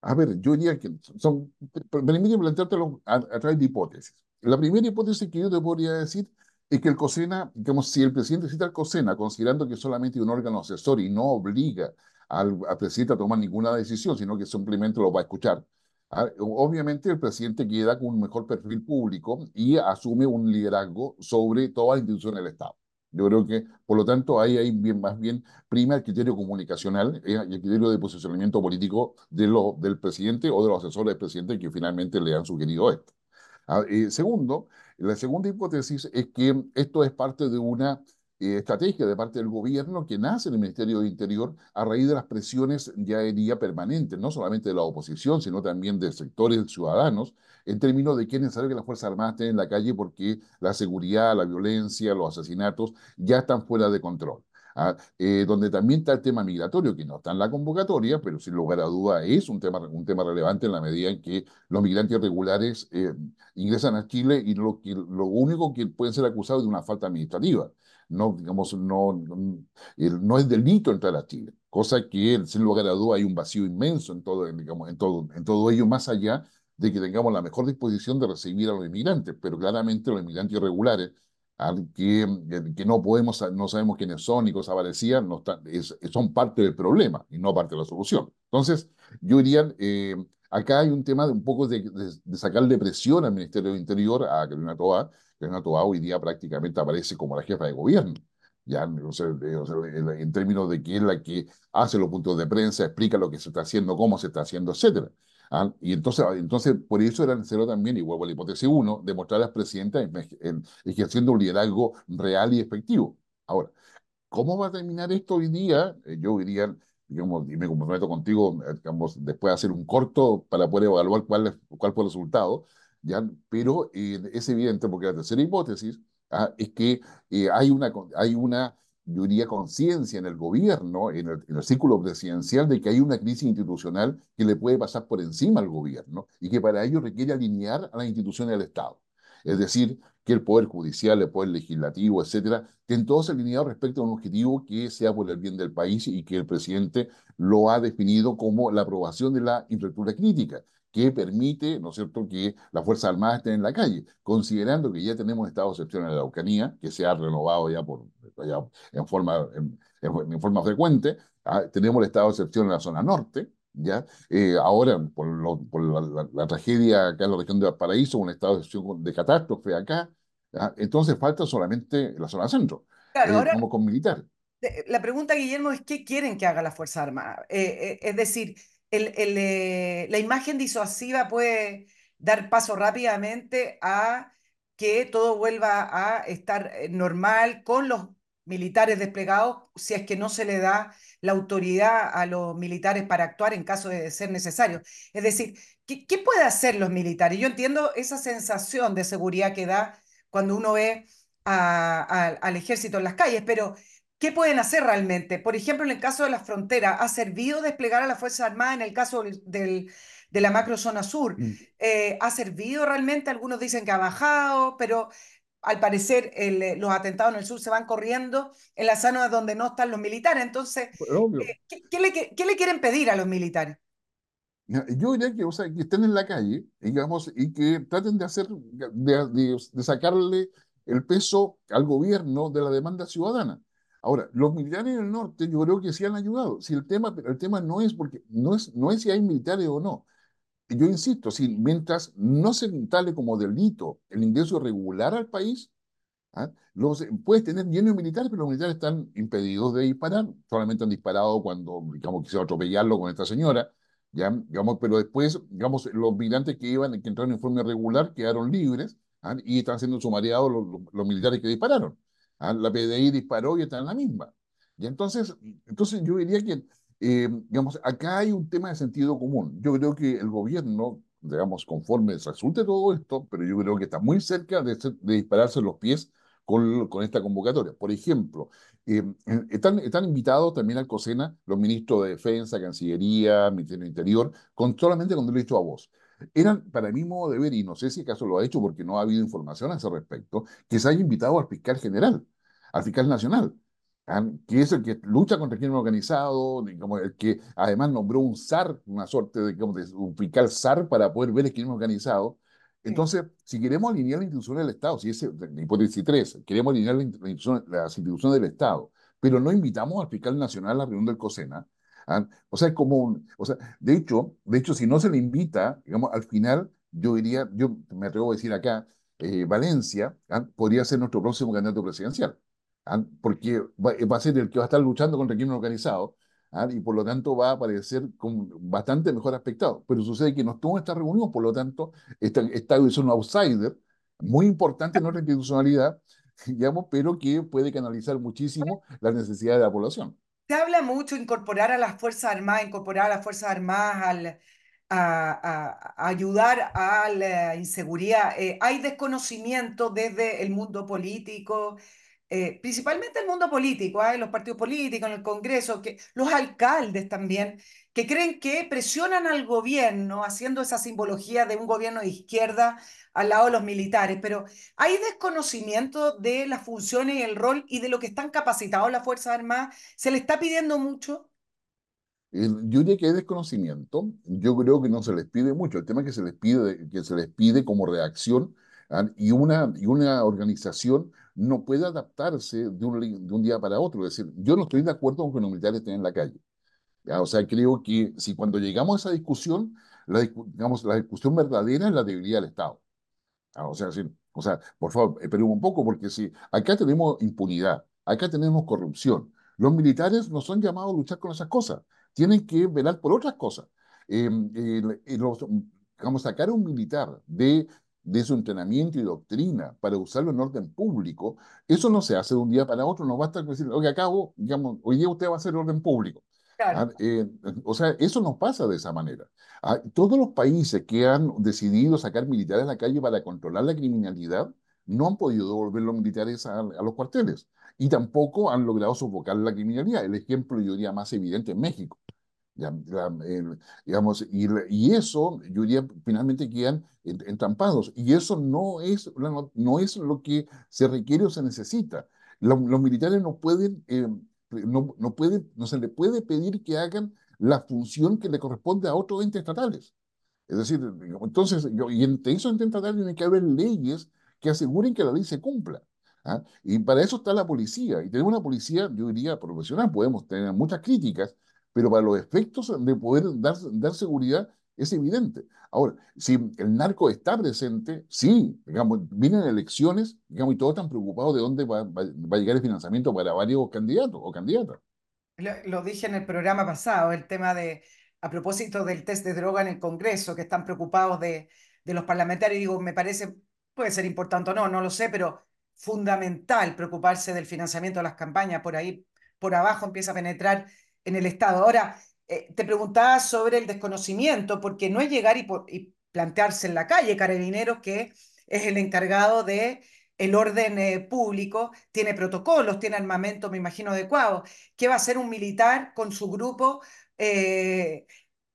A ver, yo diría que son, permíteme planteártelo a, a través de hipótesis. La primera hipótesis que yo te podría decir es que el COSENA, digamos, si el presidente cita al COSENA, considerando que solamente un órgano asesor y no obliga al, al, presidente a tomar ninguna decisión, sino que simplemente lo va a escuchar. Ah, obviamente el presidente queda con un mejor perfil público y asume un liderazgo sobre todas las instituciones del Estado. Yo creo que, por lo tanto, ahí hay bien, más bien prima el criterio comunicacional eh, y el criterio de posicionamiento político de lo, del presidente o de los asesores del presidente que finalmente le han sugerido esto. Ah, eh, segundo, la segunda hipótesis es que esto es parte de una eh, estrategia de parte del gobierno que nace en el Ministerio de Interior a raíz de las presiones ya día permanentes, no solamente de la oposición, sino también de sectores ciudadanos, en términos de que es necesario que las Fuerzas Armadas estén en la calle porque la seguridad, la violencia, los asesinatos ya están fuera de control. ¿ah? Eh, donde también está el tema migratorio, que no está en la convocatoria, pero sin lugar a duda es un tema, un tema relevante en la medida en que los migrantes irregulares eh, ingresan a Chile y lo, que, lo único que pueden ser acusados de una falta administrativa no, digamos, no, no, es delito entrar a Chile, cosa que sin lugar a duda hay un vacío inmenso en todo, digamos, en todo, en todo ello, más allá de que tengamos la mejor disposición de recibir a los inmigrantes, pero claramente los inmigrantes irregulares, que, que no podemos, no sabemos quiénes son y cosas parecidas, no están, es, son parte del problema y no parte de la solución. Entonces, yo diría, eh, acá hay un tema de un poco de, de, de al Ministerio del Interior, a Carolina Toa, Elena Toa hoy día prácticamente aparece como la jefa de gobierno, ya o sea, sea, en, términos de que es la que hace los puntos de prensa, explica lo que se está haciendo, cómo se está haciendo, etc. ¿ah? Y entonces, entonces, por eso era necesario también, igual a la hipótesis 1, demostrar a las presidentas en, ejerciendo un liderazgo real y efectivo. Ahora, ¿cómo va a terminar esto hoy día? Eh, yo diría, y me comprometo contigo, eh, digamos, después de hacer un corto para poder evaluar cuál, cuál fue el resultado, ¿ya? Pero eh, es evidente, porque la tercera hipótesis ¿ah? es que hay una, hay una yo diría, conciencia en el gobierno, en el, círculo presidencial, de que hay una crisis institucional que le puede pasar por encima al gobierno y que para ello requiere alinear a las instituciones del Estado. Es decir, que el Poder Judicial, el Poder Legislativo, etcétera, estén todos alineados respecto a un objetivo que sea por el bien del país y que el presidente lo ha definido como la aprobación de la infraestructura crítica que permite, ¿no es cierto?, que las Fuerzas Armadas estén en la calle, considerando que ya tenemos estado de excepción en la Araucanía, que se ha renovado ya, por, en, forma, en, forma frecuente, ah, tenemos el estado de excepción en la zona norte, ¿ya? Eh, ahora, por, la, tragedia acá en la región de Valparaíso, un estado de catástrofe acá, entonces falta solamente la zona centro, claro, eh, como con militar. La pregunta, Guillermo, es ¿qué quieren que haga la Fuerza Armada? Eh, es decir, el, la imagen disuasiva puede dar paso rápidamente a que todo vuelva a estar normal con los militares desplegados si es que no se le da la autoridad a los militares para actuar en caso de ser necesario. Es decir, ¿qué, qué puede hacer los militares? Yo entiendo esa sensación de seguridad que da cuando uno ve al ejército en las calles, pero ¿Qué pueden hacer realmente? Por ejemplo, en el caso de la frontera, ¿ha servido desplegar a la Fuerza Armada en el caso del, de la macrozona sur? Mm. Eh, ¿Ha servido realmente? Algunos dicen que ha bajado, pero al parecer eh, los atentados en el sur se van corriendo en las zonas donde no están los militares. Entonces, eh, ¿qué, le, ¿qué, le, quieren pedir a los militares? Yo diría que, o sea, que estén en la calle, digamos, y que traten de hacer, de, de sacarle el peso al gobierno de la demanda ciudadana. Ahora, los militares del norte yo creo que sí han ayudado. Si el tema, el tema no es porque no es, no es si hay militares o no. Yo insisto, si mientras no se instale como delito el ingreso regular al país, ¿ah? los, puedes tener llenos militares, pero los militares están impedidos de disparar. Solamente han disparado cuando, digamos, quisieron atropellarlo con esta señora, ¿ya? Digamos, pero después, digamos, los migrantes que iban, que entraron en forma irregular, quedaron libres ¿ah? y están siendo sumariados los militares que dispararon. ¿ah? La PDI disparó y está en la misma. Y entonces, entonces yo diría que, eh, digamos, acá hay un tema de sentido común. Yo creo que el gobierno, digamos, conforme resulte todo esto, pero yo creo que está muy cerca de, dispararse los pies con, esta convocatoria. Por ejemplo, eh, están, están invitados también al COSENA los ministros de Defensa, Cancillería, Ministerio Interior, con, solamente con derecho a voz. Eran, para mi modo de ver, y no sé si acaso lo ha hecho porque no ha habido información a ese respecto, que se haya invitado al fiscal general al fiscal nacional. Que es el que lucha contra el crimen organizado, como el que además nombró un SAR, una suerte de, un fiscal SAR para poder ver el crimen organizado. Entonces, si queremos alinear la institución del Estado, si es la hipótesis 3, queremos alinear la las instituciones del Estado, pero no invitamos al fiscal nacional a la reunión del COSENA, ¿ah? o sea, es como o sea, de hecho, de hecho, si no se le invita, digamos, al final, yo diría, yo me atrevo a decir acá, eh, Valencia ¿ah? podría ser nuestro próximo candidato presidencial. ¿Ah? porque va, a ser el que va a estar luchando contra el crimen organizado, ¿ah? y por lo tanto va a aparecer con bastante mejor aspecto. Pero sucede que no estuvo en esta reunión, por lo tanto, esta, esta es un outsider muy importante en nuestra institucionalidad, digamos, pero que puede canalizar muchísimo las necesidades de la población. Se habla mucho incorporar a las Fuerzas Armadas, incorporar a las Fuerzas Armadas al, a, ayudar a la inseguridad. Eh, hay desconocimiento desde el mundo político, eh, principalmente el mundo político, ¿eh? los partidos políticos, en el Congreso, que, los alcaldes también, que creen que presionan al gobierno haciendo esa simbología de un gobierno de izquierda al lado de los militares, pero hay desconocimiento de las funciones y el rol y de lo que están capacitados las Fuerzas Armadas. ¿Se le está pidiendo mucho? Yo diría que hay desconocimiento, yo creo que no se les pide mucho, el tema es que se les pide, que se les pide como reacción ¿ah? y, una, y una organización no puede adaptarse de un, día para otro. Es decir, yo no estoy de acuerdo con que los militares estén en la calle. O sea, creo que si cuando llegamos a esa discusión, la, digamos, la discusión verdadera es la debilidad del Estado. O sea, o sea, por favor, esperemos un poco, porque si acá tenemos impunidad, acá tenemos corrupción, los militares no son llamados a luchar con esas cosas, tienen que velar por otras cosas. eh, eh, sacar a un militar de, de su entrenamiento y doctrina para usarlo en orden público, eso no se hace de un día para otro, no basta decir, oye, acabo, digamos, hoy día usted va a hacer orden público. Claro. Ah, eh, o sea, eso no pasa de esa manera. Ah, todos los países que han decidido sacar militares a la calle para controlar la criminalidad no han podido devolver los militares a, a los cuarteles y tampoco han logrado sofocar la criminalidad. El ejemplo, yo diría, más evidente en México. Ya, ya, el- digamos, y, y eso, yo diría, finalmente quedan en- entrampados. Y eso no es, la- no es lo que se requiere o se necesita. Los, los militares no pueden, eh, no, no pueden, no se les puede pedir que hagan la función que le corresponde a otros entes estatales. Es decir, entonces, yo- y entre esos entes estatales tiene que haber leyes que aseguren que la ley se cumpla. ¿ah? Y para eso está la policía. Y tenemos una policía, yo diría, profesional. Podemos tener muchas críticas, pero para los efectos de poder dar, dar seguridad es evidente. Ahora, si el narco está presente, sí, digamos, vienen elecciones, digamos, y todos están preocupados de dónde va, va- va a llegar el financiamiento para varios candidatos o candidatas. Lo, lo dije en el programa pasado, el tema de, a propósito del test de droga en el Congreso, que están preocupados de, de los parlamentarios, digo, me parece, puede ser importante o no, no lo sé, pero fundamental preocuparse del financiamiento de las campañas, por ahí, por abajo empieza a penetrar en el Estado. Ahora, eh, te preguntaba sobre el desconocimiento, porque no es llegar y, plantearse en la calle, Carabineros, que es el encargado de el orden eh, público, tiene protocolos, tiene armamento, me imagino, adecuado. ¿Qué va a hacer un militar con su grupo eh,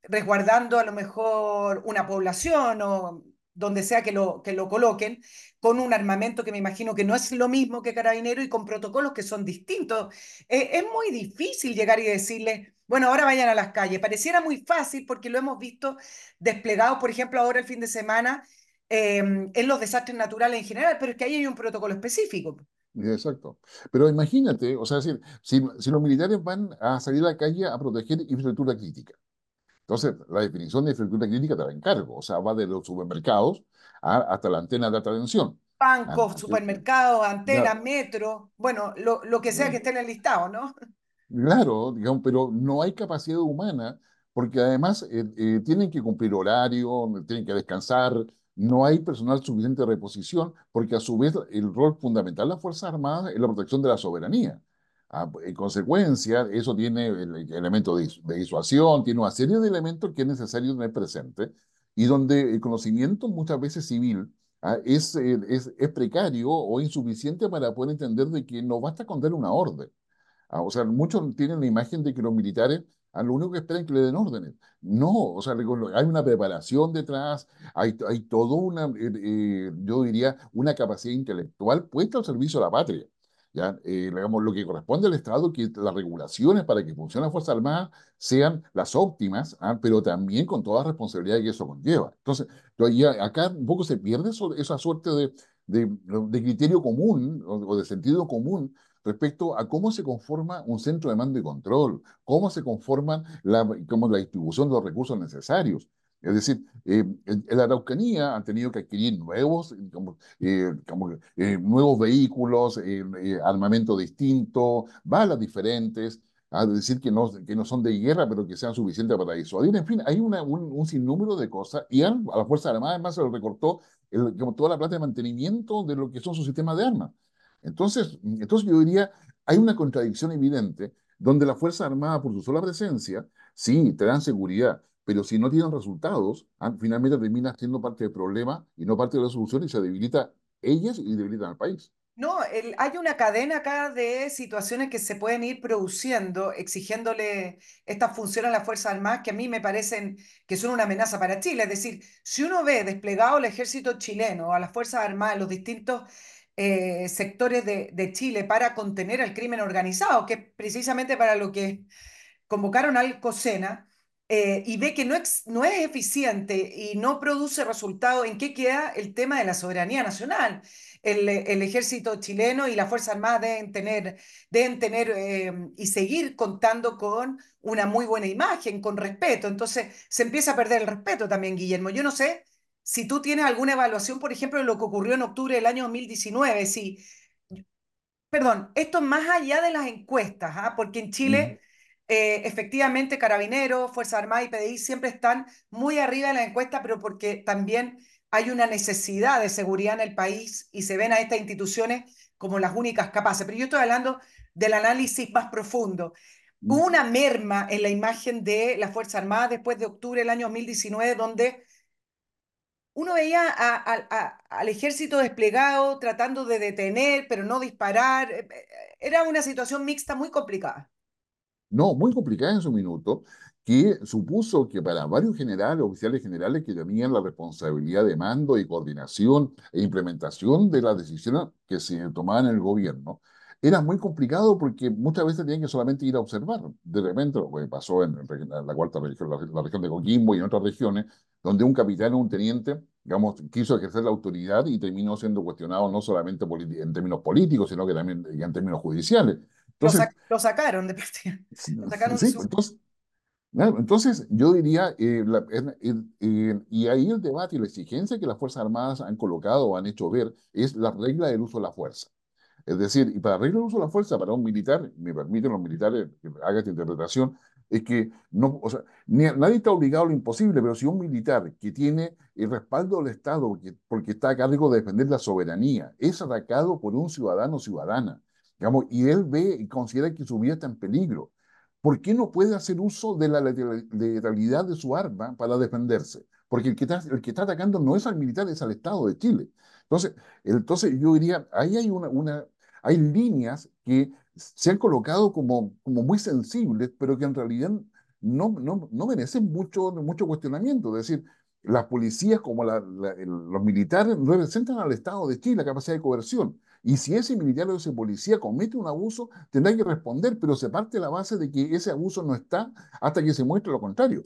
resguardando a lo mejor una población o donde sea que lo, que lo coloquen, con un armamento que me imagino que no es lo mismo que carabinero y con protocolos que son distintos? Eh, es muy difícil llegar y decirle, bueno, ahora vayan a las calles. Pareciera muy fácil porque lo hemos visto desplegado, por ejemplo, ahora el fin de semana eh, en los desastres naturales en general, pero es que ahí hay un protocolo específico. Exacto. Pero imagínate, o sea, si, si los militares van a salir a la calle a proteger infraestructura crítica. Entonces, la definición de infraestructura crítica te la encargo, o sea, va de los supermercados a- hasta la antena de alta tensión. Ah, Bancos, eh, supermercados, antenas, metro, bueno, lo, lo que sea que esté en el listado, ¿no? Claro, digamos, pero no hay capacidad humana porque además eh, eh, tienen que cumplir horario, tienen que descansar, no hay personal suficiente de reposición porque a su vez el rol fundamental de las Fuerzas Armadas es la protección de la soberanía. Ah, en consecuencia, eso tiene el, el elemento de, dis- de disuasión, tiene una serie de elementos que es necesario tener presente y donde el conocimiento muchas veces civil ah, es, eh, es, precario o insuficiente para poder entender de que no basta con darle una orden. Ah, o sea, muchos tienen la imagen de que los militares a lo único que esperan es que le den órdenes. No, o sea, hay una preparación detrás, hay, hay todo una, eh, eh, yo diría, una capacidad intelectual puesta al servicio de la patria. ¿Ya? Eh, digamos, lo que corresponde al Estado, que las regulaciones para que funcione la Fuerza Armada sean las óptimas, ¿ah? pero también con toda la responsabilidad que eso conlleva. Entonces, to- y a- acá un poco se pierde eso- esa suerte de, de, de criterio común o o de sentido común respecto a cómo se conforma un centro de mando y control, cómo se conforman la, la distribución de los recursos necesarios. Es decir, eh, la Araucanía han tenido que adquirir nuevos, como, eh, como, eh, nuevos vehículos, eh, eh, armamento distinto, balas diferentes, a decir que no, que no son de guerra, pero que sean suficientes para disuadir. En fin, hay una, un, un sinnúmero de cosas y a, a las Fuerzas Armadas además se le recortó el, como toda la plata de mantenimiento de lo que son sus sistemas de armas. Entonces, entonces yo diría, hay una contradicción evidente donde la Fuerza Armada, por su sola presencia, sí, te dan seguridad, pero si no tienen resultados, ah, finalmente termina siendo parte del problema y no parte de la solución y se debilita ellas y debilitan al país. No, hay una cadena acá de situaciones que se pueden ir produciendo, exigiéndole estas funciones a las Fuerzas Armadas que a mí me parecen que son una amenaza para Chile. Es decir, si uno ve desplegado el ejército chileno, a las Fuerzas Armadas, los distintos eh, sectores de, de Chile para contener al crimen organizado, que es precisamente para lo que convocaron al COSENA eh, y ve que no, ex- no es eficiente y no produce resultado, ¿en qué queda el tema de la soberanía nacional? El, el ejército chileno y las Fuerzas Armadas deben tener, deben tener eh, y seguir contando con una muy buena imagen, con respeto. Entonces se empieza a perder el respeto también, Guillermo. Yo no sé si tú tienes alguna evaluación, por ejemplo, de lo que ocurrió en octubre del año 2019, si, perdón, esto es más allá de las encuestas, ¿ah? Porque en Chile eh, efectivamente Carabineros, Fuerza Armada y PDI siempre están muy arriba en la encuesta, pero porque también hay una necesidad de seguridad en el país y se ven a estas instituciones como las únicas capaces. Pero yo estoy hablando del análisis más profundo. Hubo una merma en la imagen de la Fuerza Armada después de octubre del año 2019, donde uno veía a, a, a, al ejército desplegado tratando de detener, pero no disparar. Eh, eh, era una situación mixta muy complicada. No, muy complicada en su minuto, que supuso que para varios generales, oficiales generales que tenían la responsabilidad de mando y coordinación e implementación de las decisiones que se tomaban en el gobierno, era muy complicado porque muchas veces tenían que solamente ir a observar. De repente, lo que pasó en, la cuarta región, la, región de Coquimbo y en otras regiones, donde un capitán o un teniente, digamos, quiso ejercer la autoridad y terminó siendo cuestionado no solamente en términos políticos, sino que también en términos judiciales. Entonces, lo, sac lo sacaron de partida. Lo sacaron sí, su... entonces, entonces, yo diría, eh, la, eh, eh, y ahí el debate y la exigencia que las Fuerzas Armadas han colocado o han hecho ver es la regla del uso de la fuerza. Es decir, y para regla del uso de la fuerza, para un militar, me permiten los militares que hagan esta interpretación, es que no, o sea, ni, nadie está obligado a lo imposible, pero si un militar que tiene el respaldo del Estado porque, porque está a cargo de defender la soberanía es atacado por un ciudadano o ciudadana, digamos, y él ve y considera que su vida está en peligro, ¿por qué no puede hacer uso de la letalidad de su arma para defenderse? Porque el que, está, el que está atacando no es al militar, es al Estado de Chile. Entonces, entonces yo diría, ahí hay una, una hay líneas que se han colocado como, como muy sensibles, pero que en realidad no, no, no merecen mucho, mucho cuestionamiento. Es decir, las policías como la, la, los militares representan al Estado de Chile, la capacidad de coerción. Y si ese militar o ese policía comete un abuso, tendrá que responder, pero se parte de la base de que ese abuso no está hasta que se muestre lo contrario.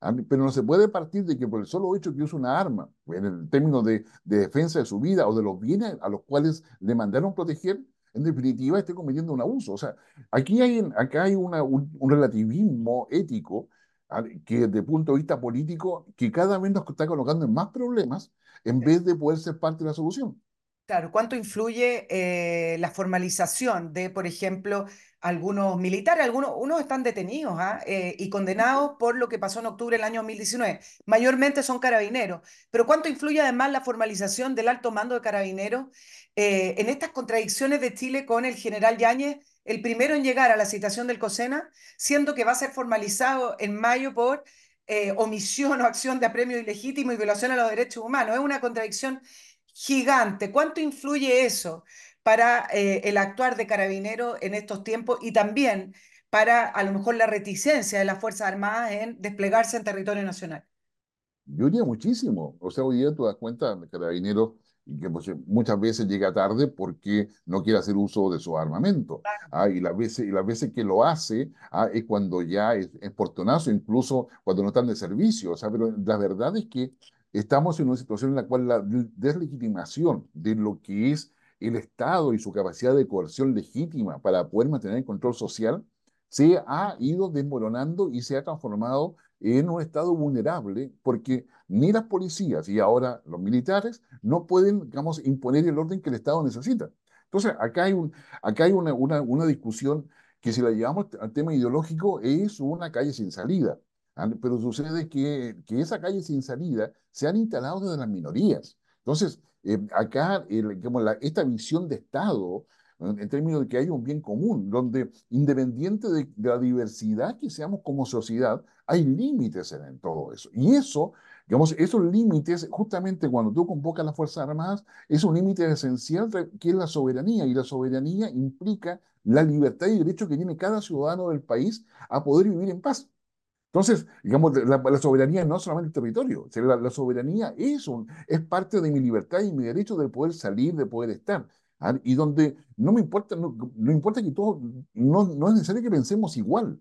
Pero no se puede partir de que por el solo hecho que usa una arma, en el término de, de defensa de su vida o de los bienes a los cuales le mandaron proteger, en definitiva esté cometiendo un abuso. O sea, aquí hay, acá hay una, un, un, relativismo ético que desde el punto de vista político, que cada vez nos está colocando en más problemas en vez de poder ser parte de la solución. Claro, ¿cuánto influye eh, la formalización de, por ejemplo, algunos militares? Algunos unos están detenidos ¿ah? eh, y condenados por lo que pasó en octubre del año 2019. Mayormente son carabineros. Pero ¿cuánto influye además la formalización del alto mando de carabineros eh, en estas contradicciones de Chile con el general Yáñez, el primero en llegar a la citación del COSENA, siendo que va a ser formalizado en mayo por omisión o acción de apremio ilegítimo y violación a los derechos humanos? Es una contradicción gigante. ¿Cuánto influye eso para eh, el actuar de carabinero en estos tiempos y también para a lo mejor la reticencia de las Fuerzas Armadas en desplegarse en territorio nacional? Yo diría muchísimo. O sea, hoy día tú das cuenta, carabinero que muchas veces llega tarde porque no quiere hacer uso de su armamento. Claro. Ah, y, las veces, y las veces que lo hace ah, es cuando ya es, es portonazo, incluso cuando no están de servicio. O sea, pero la verdad es que estamos en una situación en la cual la deslegitimación de lo que es el Estado y su capacidad de coerción legítima para poder mantener el control social se ha ido desmoronando y se ha transformado en un estado vulnerable porque ni las policías y ahora los militares no pueden, digamos, imponer el orden que el Estado necesita. Entonces, acá hay, un, acá hay una, una, una discusión que si la llevamos al tema ideológico es una calle sin salida. Pero sucede que, que esa calle sin salida se han instalado desde las minorías. Entonces, eh, acá, el, como la, esta visión de Estado, en términos de que hay un bien común, donde independiente de, de la diversidad que seamos como sociedad, hay límites en, en, todo eso. Y eso, digamos, esos límites, justamente cuando tú convocas las Fuerzas Armadas, es un límite esencial que es la soberanía, y la soberanía implica la libertad y derecho que tiene cada ciudadano del país a poder vivir en paz. Entonces, digamos, la, soberanía no es solamente el territorio, la, la soberanía es, un, es parte de mi libertad y mi derecho de poder salir, de poder estar. ¿ah? Y donde no me importa, no, no importa que todos, no, no es necesario que pensemos igual.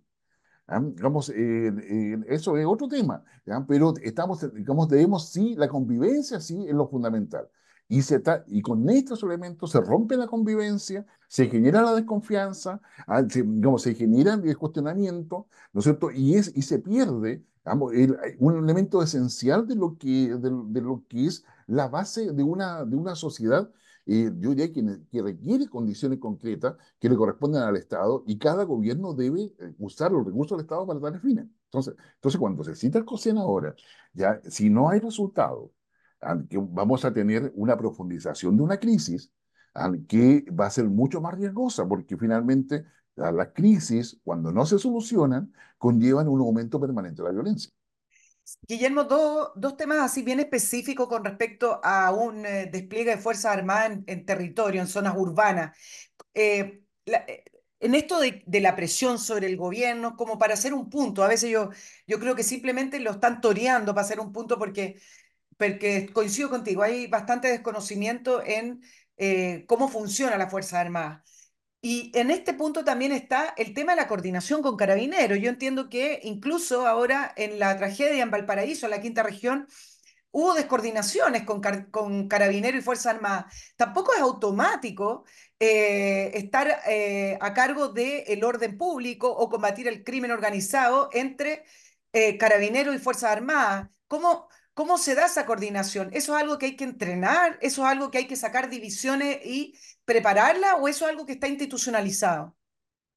¿ah? Digamos, eh, eh, eso es otro tema, pero estamos, digamos, debemos sí, la convivencia sí es lo fundamental. Y, se y con estos elementos se rompe la convivencia, se genera la desconfianza, se, digamos, se genera el cuestionamiento, ¿no es cierto? Y, es, y se pierde digamos, el, un elemento esencial de lo que, de, de, lo que es la base de una, de una sociedad, eh, yo diría que, que, requiere condiciones concretas que le corresponden al Estado y cada gobierno debe eh, usar los recursos del Estado para tales fines. Entonces, entonces cuando se cita el COSEN ahora, ya si no hay resultado, ah, vamos a tener una profundización de una crisis que va a ser mucho más riesgosa, porque finalmente las crisis, cuando no se solucionan, conllevan un aumento permanente de la violencia. Guillermo, dos temas así bien específicos con respecto a un eh, despliegue de Fuerzas Armadas en, territorio, en zonas urbanas. Eh, eh, en esto de, la presión sobre el gobierno, como para hacer un punto, a veces yo, yo creo que simplemente lo están toreando para hacer un punto porque, porque coincido contigo, hay bastante desconocimiento en cómo funciona la Fuerza Armada. Y en este punto también está el tema de la coordinación con carabineros. Yo entiendo que incluso ahora en la tragedia en Valparaíso, en la quinta región, hubo descoordinaciones con, con carabineros y Fuerza Armada. Tampoco es automático eh, estar eh, a cargo del orden público o combatir el crimen organizado entre eh, carabineros y Fuerzas Armadas. ¿Cómo, ¿Cómo se da esa coordinación? ¿Eso es algo que hay que entrenar? ¿Eso es algo que hay que sacar divisiones y prepararla? ¿O eso es algo que está institucionalizado?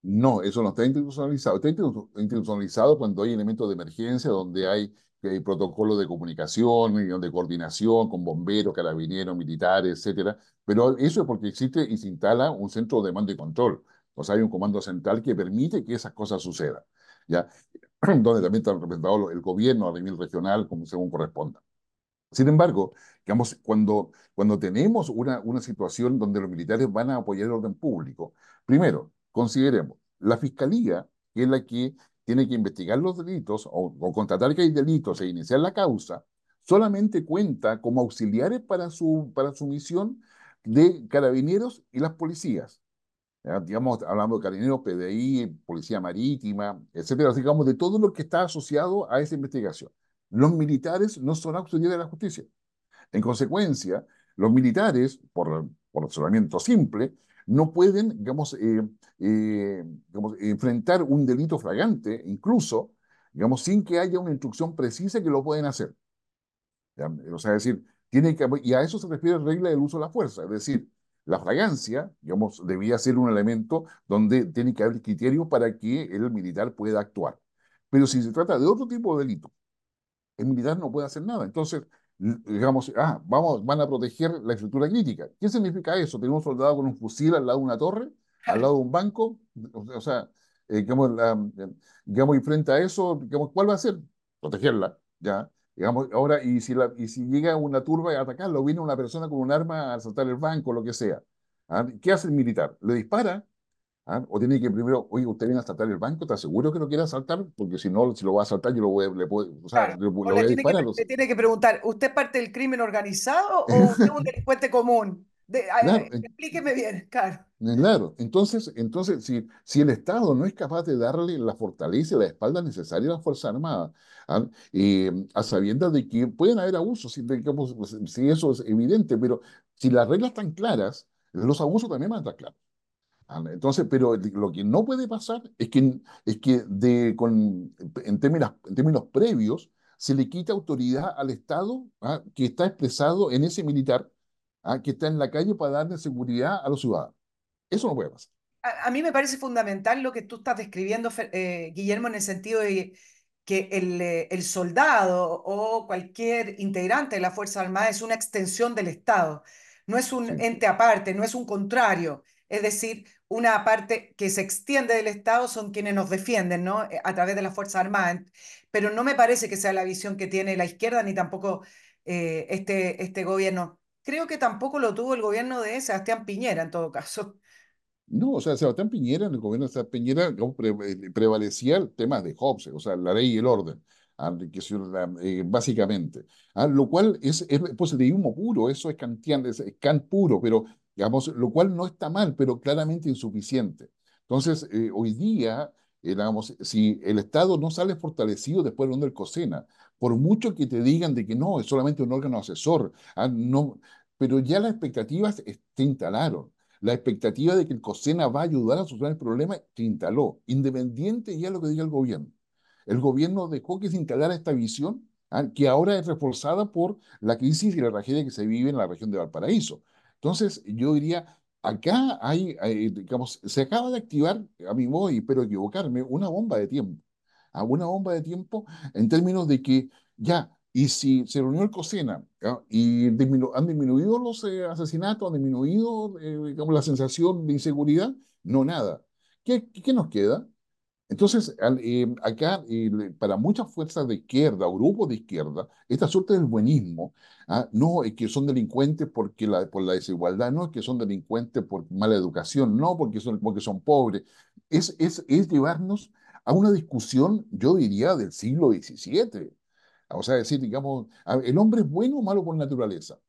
No, eso no está institucionalizado. Está institucionalizado cuando hay elementos de emergencia, donde hay, hay protocolos de comunicación, de coordinación con bomberos, carabineros, militares, etcétera. Pero eso es porque existe y se instala un centro de mando y control. O sea, hay un comando central que permite que esas cosas sucedan. ¿ya? donde también está representado el gobierno a nivel regional, como según corresponda. Sin embargo, digamos, cuando, cuando tenemos una, una situación donde los militares van a apoyar el orden público, primero, consideremos, la fiscalía, que es la que tiene que investigar los delitos o, o constatar que hay delitos e iniciar la causa, solamente cuenta como auxiliares para su, para su misión de carabineros y las policías digamos, hablando de carabineros, PDI, Policía Marítima, etcétera, digamos, de todo lo que está asociado a esa investigación. Los militares no son auxiliares de la justicia. En consecuencia, los militares, por, por razonamiento simple, no pueden, digamos, eh, eh, digamos, enfrentar un delito fragante, incluso, digamos, sin que haya una instrucción precisa que lo pueden hacer. O sea, es decir, tiene que, y a eso se refiere la regla del uso de la fuerza, es decir, la fragancia, digamos, debía ser un elemento donde tiene que haber criterios para que el militar pueda actuar. Pero si se trata de otro tipo de delito, el militar no puede hacer nada. Entonces, digamos, ah, vamos, van a proteger la estructura crítica. ¿Qué significa eso? Tener un soldado con un fusil al lado de una torre, al lado de un banco, o sea, eh, digamos, digamos, y frente a eso, digamos, ¿cuál va a ser? Protegerla, ¿ya? Digamos, ahora, y si, la, y si llega una turba a atacarlo, viene una persona con un arma a asaltar el banco, lo que sea. ¿ah? ¿Qué hace el militar? ¿Le dispara? ¿ah? ¿O tiene que primero, oye, usted viene a asaltar el banco, ¿está seguro que lo quiere asaltar? Porque si no, si lo va a asaltar, yo lo voy, le puedo, o sea, le, voy a disparar. Que, le tiene que preguntar, ¿usted es parte del crimen organizado o usted es un delincuente común? Explíqueme bien, claro. Claro, entonces, entonces si, si el Estado no es capaz de darle la fortaleza y la espalda necesaria a la Fuerza Armada, ¿ah? a sabiendas de que pueden haber abusos, si, digamos, pues, si eso es evidente, pero si las reglas están claras, los abusos también van a estar claros. ¿ah? Entonces, pero lo que no puede pasar es que, es que de, con, en, términos, en términos previos se le quita autoridad al Estado ¿ah? que está expresado en ese militar ¿ah? que está en la calle para darle seguridad a los ciudadanos. Eso no puede pasar. A, mí me parece fundamental lo que tú estás describiendo, eh, Guillermo, en el sentido de que el, eh, el, soldado o cualquier integrante de la Fuerza Armada es una extensión del Estado, no es un ente aparte, no es un contrario, es decir, una parte que se extiende del Estado son quienes nos defienden, ¿no? Eh, a través de la Fuerza Armada. Pero no me parece que sea la visión que tiene la izquierda ni tampoco este, este gobierno creo que tampoco lo tuvo el gobierno de Sebastián Piñera en todo caso. No, o sea, Sebastián Piñera, en el gobierno de Sebastián Piñera, eh, prevalecía el tema de Hobbes, o sea, la ley y el orden, ah, eh, básicamente. Ah, lo cual es, es positivismo puro, eso es kantiano, es, Kant puro, pero, digamos, lo cual no está mal, pero claramente insuficiente. Entonces, eh, hoy día, digamos, si el Estado no sale fortalecido después del COSENA, por mucho que te digan de que no, es solamente un órgano asesor, ah, no, pero ya las expectativas se instalaron. La expectativa de que el COSENA va a ayudar a solucionar el problema se instaló, independiente ya de lo que diga el gobierno. El gobierno dejó que se instalara esta visión ¿ah? que ahora es reforzada por la crisis y la tragedia que se vive en la región de Valparaíso. Entonces, yo diría, acá hay, digamos, se acaba de activar, a mi modo, y espero equivocarme, una bomba de tiempo. ¿Ah? Una bomba de tiempo en términos de que ya, y si se reunió el COSENA y han disminuido los eh, asesinatos, han disminuido eh, digamos, la sensación de inseguridad, no nada. ¿Qué, qué nos queda? Entonces, eh, acá, para muchas fuerzas de izquierda grupos de izquierda, esta suerte del buenismo, ¿ah? no es que son delincuentes porque la, por la desigualdad, no es que son delincuentes por mala educación, no porque son, porque son pobres, es, es, es llevarnos a una discusión, yo diría, del siglo XVII. O sea, decir, digamos, ¿el hombre es bueno o malo por naturaleza?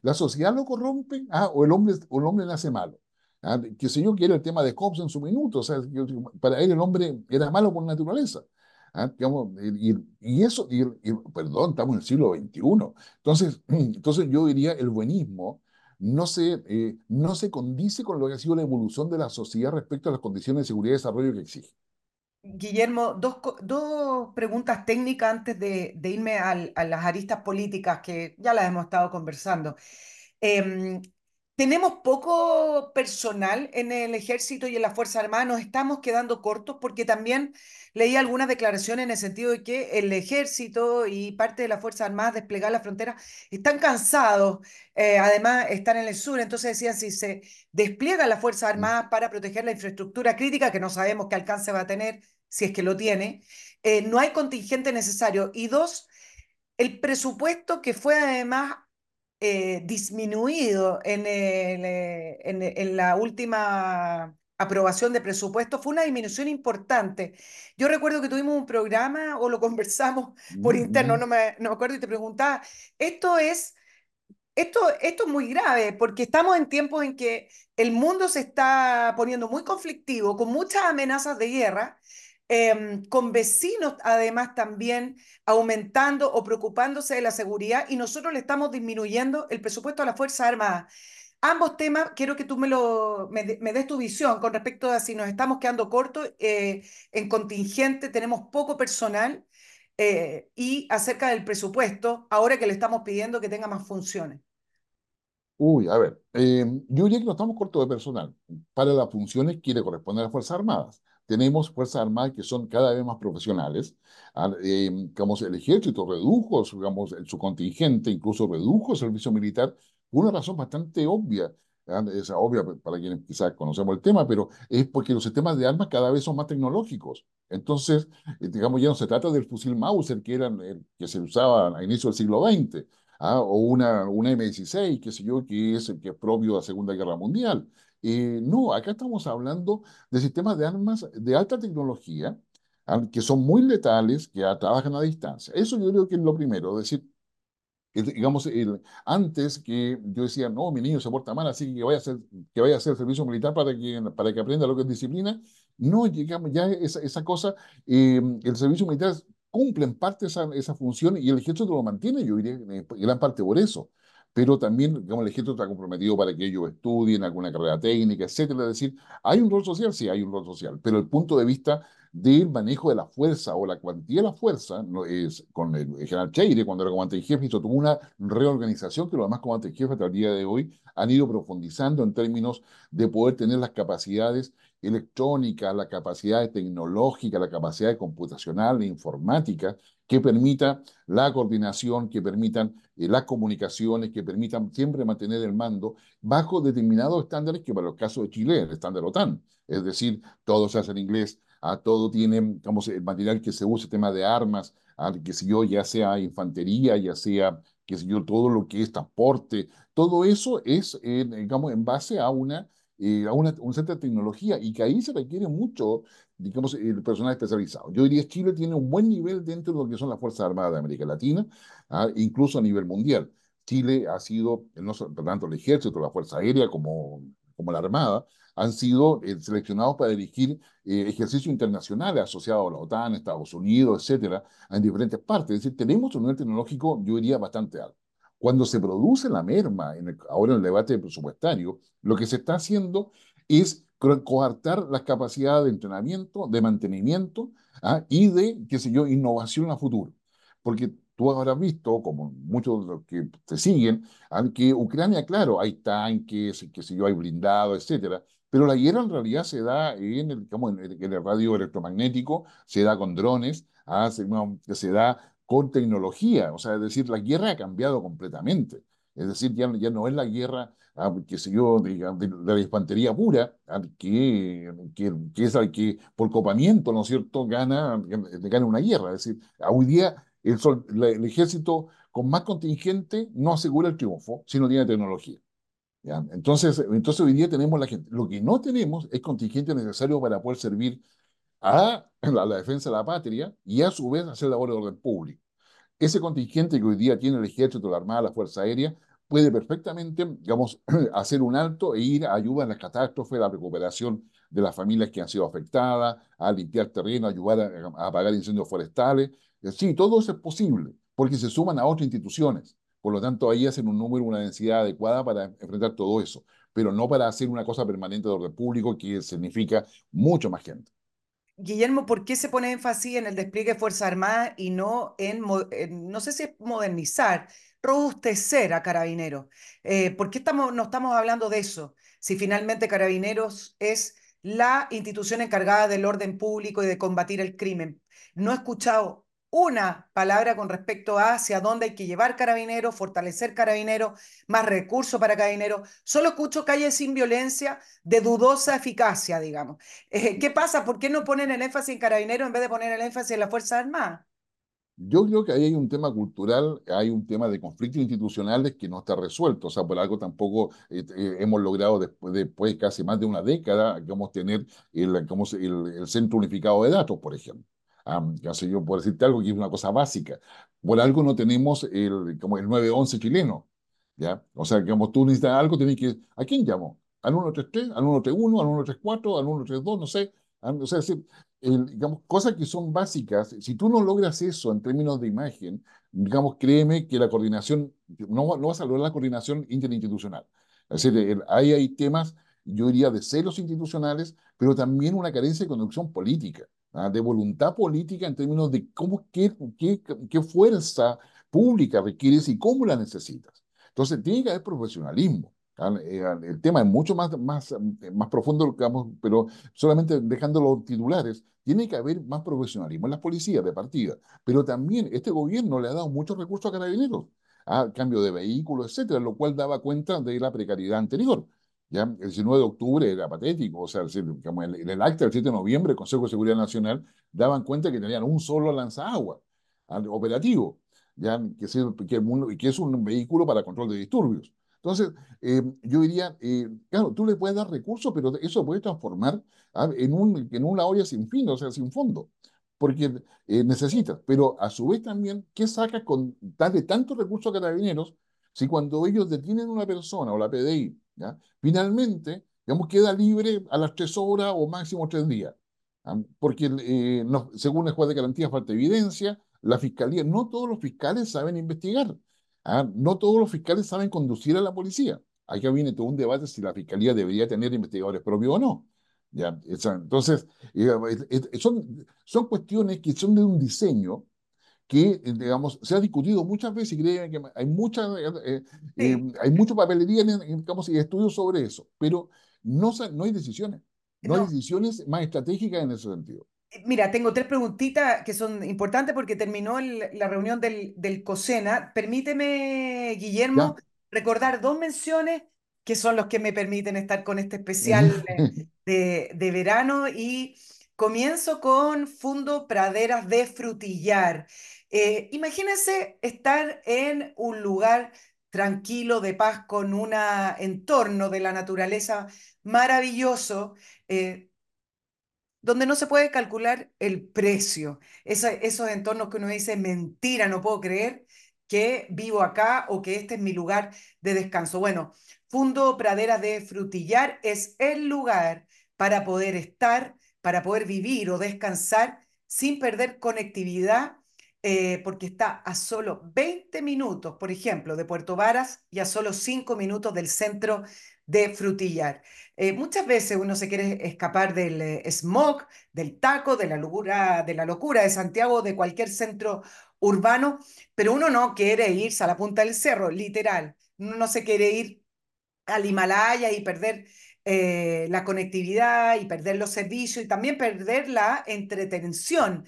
¿La sociedad lo corrompe? ¿Ah? ¿O, el hombre, o el hombre nace malo? Que sé yo, que era el tema de Hobbes en su minuto, o sea, para él el hombre era malo por naturaleza. ¿Ah? y, eso, perdón, estamos en el siglo XXI. Entonces, entonces yo diría, el buenismo no se, eh, no se condice con lo que ha sido la evolución de la sociedad respecto a las condiciones de seguridad y desarrollo que exige. Guillermo, dos, dos preguntas técnicas antes de, de irme al, a las aristas políticas que ya las hemos estado conversando. Eh, tenemos poco personal en el ejército y en las Fuerzas Armadas, nos estamos quedando cortos porque también leí algunas declaraciones en el sentido de que el ejército y parte de las Fuerzas Armadas desplegadas la frontera están cansados, eh, además están en el sur, entonces decían si se despliega las Fuerzas mm. Armadas para proteger la infraestructura crítica, que no sabemos qué alcance va a tener, si es que lo tiene, eh, no hay contingente necesario. Y dos, el presupuesto que fue además eh, disminuido en, eh, en, la última aprobación de presupuesto fue una disminución importante. Yo recuerdo que tuvimos un programa o lo conversamos por interno, no me, no me acuerdo, y te preguntaba, esto es, esto, esto es muy grave porque estamos en tiempos en que el mundo se está poniendo muy conflictivo, con muchas amenazas de guerra, Em, con vecinos además también aumentando o preocupándose de la seguridad y nosotros le estamos disminuyendo el presupuesto a la Fuerza Armada. Ambos temas, quiero que tú me, lo, me, des tu visión con respecto a si nos estamos quedando cortos eh, en contingente, tenemos poco personal eh, y acerca del presupuesto, ahora que le estamos pidiendo que tenga más funciones. Uy, a ver, eh, yo diría que no estamos cortos de personal para las funciones que le corresponden a las Fuerzas Armadas tenemos Fuerzas Armadas que son cada vez más profesionales. Eh, digamos, el ejército redujo digamos, su contingente, incluso redujo el servicio militar, una razón bastante obvia. Es obvia para quienes quizás conocemos el tema, pero es porque los sistemas de armas cada vez son más tecnológicos. Entonces, eh, digamos, ya no se trata del fusil Mauser que, era el, que se usaba a inicio del siglo XX, ah, o una, una M16, que sé yo, que es, que es propio de la Segunda Guerra Mundial. Eh, no, acá estamos hablando de sistemas de armas de alta tecnología que son muy letales, que trabajan a distancia. Eso yo creo que es lo primero, es decir, digamos, el, antes que yo decía, no, mi niño se porta mal, así que vaya a hacer, que vaya a hacer servicio militar para que, para que aprenda lo que es disciplina. No, llegamos, ya esa, esa cosa, eh, el servicio militar cumple en parte esa, esa función y el ejército lo mantiene, yo diría, en gran parte por eso pero también, digamos, el ejército está comprometido para que ellos estudien alguna carrera técnica, etcétera. Es decir, ¿hay un rol social? Sí, hay un rol social, pero el punto de vista del manejo de la fuerza o la cuantía de la fuerza, es con el, general Cheire, cuando era comandante en jefe, hizo tuvo una reorganización que los demás comandantes en jefe hasta el día de hoy han ido profundizando en términos de poder tener las capacidades electrónicas, la capacidad tecnológica, la capacidad computacional e informática que permita la coordinación, que permitan eh, las comunicaciones, que permitan siempre mantener el mando bajo determinados estándares que para los casos de Chile el estándar OTAN. Es decir, todo se hace en inglés, a todo tiene digamos, el material que se usa, el tema de armas, que si yo, ya sea infantería, ya sea que si yo, todo lo que es transporte, todo eso es, digamos, en base a una eh, a una, un centro de tecnología y que ahí se requiere mucho, digamos, el personal especializado. Yo diría que Chile tiene un buen nivel dentro de lo que son las Fuerzas Armadas de América Latina, ah, incluso a nivel mundial. Chile ha sido, no tanto el ejército, la Fuerza Aérea como, como la Armada, han sido eh, seleccionados para dirigir eh, ejercicios internacionales asociados a la OTAN, Estados Unidos, etcétera, en diferentes partes. Es decir, tenemos un nivel tecnológico, yo diría, bastante alto. Cuando se produce la merma, en ahora en el debate presupuestario, lo que se está haciendo es coartar las capacidades de entrenamiento, de mantenimiento ¿ah? y de, qué sé yo, innovación a futuro. Porque tú habrás visto, como muchos de los que te siguen, que Ucrania, claro, hay tanques, que si yo, hay blindados, etcétera, pero la guerra en realidad se da en el, en el, radio electromagnético, se da con drones, ah, se, se, da con tecnología, o sea, es decir, la guerra ha cambiado completamente. Es decir, ya, ya no es la guerra ah, que se dio de, la infantería pura, ah, que, que, que, es la que por copamiento, ¿no es cierto?, gana, gana una guerra. Es decir, hoy día el, el ejército con más contingente no asegura el triunfo, sino tiene tecnología. ¿ya? Entonces, entonces hoy día tenemos la gente. Lo que no tenemos es contingente necesario para poder servir a la, la defensa de la patria y a su vez hacer labor de orden público. Ese contingente que hoy día tiene el ejército, la armada, la fuerza aérea, puede perfectamente, digamos, hacer un alto e ir a ayudar en las catástrofes, la recuperación de las familias que han sido afectadas, a limpiar terreno, ayudar a, apagar incendios forestales. Eh, sí, todo eso es posible, porque se suman a otras instituciones. Por lo tanto, ahí hacen un número, una densidad adecuada para enfrentar todo eso, pero no para hacer una cosa permanente de orden público que significa mucho más gente. Guillermo, ¿por qué se pone énfasis en el despliegue de Fuerza Armada y no en, no sé si es modernizar, robustecer a Carabineros? Eh, ¿Por qué estamos, no estamos hablando de eso? Si finalmente Carabineros es la institución encargada del orden público y de combatir el crimen. No he escuchado una palabra con respecto a hacia dónde hay que llevar carabineros, fortalecer carabineros, más recursos para carabineros. Solo escucho calles sin violencia de dudosa eficacia, digamos. Eh, ¿Qué pasa? ¿Por qué no ponen el énfasis en carabineros en vez de poner el énfasis en la Fuerza Armada? Yo creo que ahí hay un tema cultural, hay un tema de conflictos institucionales que no está resuelto. O sea, por algo tampoco eh, eh, hemos logrado después, después casi más de una década, digamos, tener el, el, el Centro Unificado de Datos, por ejemplo ya sé yo, por decirte algo que es una cosa básica. Por algo no tenemos el, como el 911 chileno, ¿ya? O sea, digamos, tú necesitas algo, tienes que... ¿A quién llamo? ¿Al 133? ¿Al 131? ¿Al 134? ¿Al 132? No sé. O sea, decir, digamos, cosas que son básicas. Si tú no logras eso en términos de imagen, digamos, créeme que la coordinación, no, no vas a lograr la coordinación interinstitucional. Es decir, ahí hay temas, yo diría, de celos institucionales, pero también una carencia de conducción política. ¿Ah? de voluntad política en términos de cómo, qué, qué, qué fuerza pública requieres y cómo la necesitas. Entonces, tiene que haber profesionalismo. ¿ah? El tema es mucho más, más, más profundo, digamos, pero solamente dejando los titulares, tiene que haber más profesionalismo en las policías de partida. Pero también este gobierno le ha dado muchos recursos a carabineros, a ¿ah? cambio de vehículos, etcétera, lo cual daba cuenta de la precariedad anterior. ¿Ya? El 19 de octubre era patético, o sea, en el acta del 7 de noviembre, el Consejo de Seguridad Nacional daban cuenta que tenían un solo lanzagua operativo, ¿ya? Que, es, que, que es un vehículo para control de disturbios. Entonces, eh, yo diría, eh, claro, tú le puedes dar recursos, pero eso puede transformar ¿ah? en, un, en una olla sin fin, o sea, sin fondo, porque eh, necesitas. Pero a su vez también, ¿qué sacas con darle tantos recursos a carabineros si cuando ellos detienen a una persona o la PDI Finalmente, digamos, queda libre a las tres horas o máximo tres días, porque eh, según el juez de garantía falta evidencia, la fiscalía, no todos los fiscales saben investigar, no todos los fiscales saben conducir a la policía. Acá viene todo un debate si la fiscalía debería tener investigadores propios o no. ¿ya? Entonces, eh, son, son cuestiones que son de un diseño que, eh, digamos, se ha discutido muchas veces y creen que hay mucha, eh, eh, hay mucho papelería en, digamos, y estudios sobre eso, pero no, no hay decisiones, no, hay decisiones más estratégicas en ese sentido. Mira, tengo tres preguntitas que son importantes porque terminó la reunión del, del COSENA. Permíteme, Guillermo, recordar dos menciones que son los que me permiten estar con este especial de, de verano y Comienzo con Fundo Praderas de Frutillar. Eh, imagínense estar en un lugar tranquilo, de paz, con un entorno de la naturaleza maravilloso, eh, donde no se puede calcular el precio. esos entornos que uno dice, mentira, no puedo creer que vivo acá o que este es mi lugar de descanso. Bueno, Fundo Praderas de Frutillar es el lugar para poder estar para poder vivir o descansar sin perder conectividad, eh, porque está a solo 20 minutos, por ejemplo, de Puerto Varas y a solo 5 minutos del centro de Frutillar. Eh, muchas veces uno se quiere escapar del eh, smog, del taco, de la locura, de la locura de Santiago, de cualquier centro urbano, pero uno no quiere irse a la punta del cerro, literal. Uno no se quiere ir al Himalaya y perder eh, la conectividad y perder los servicios y también perder la entretención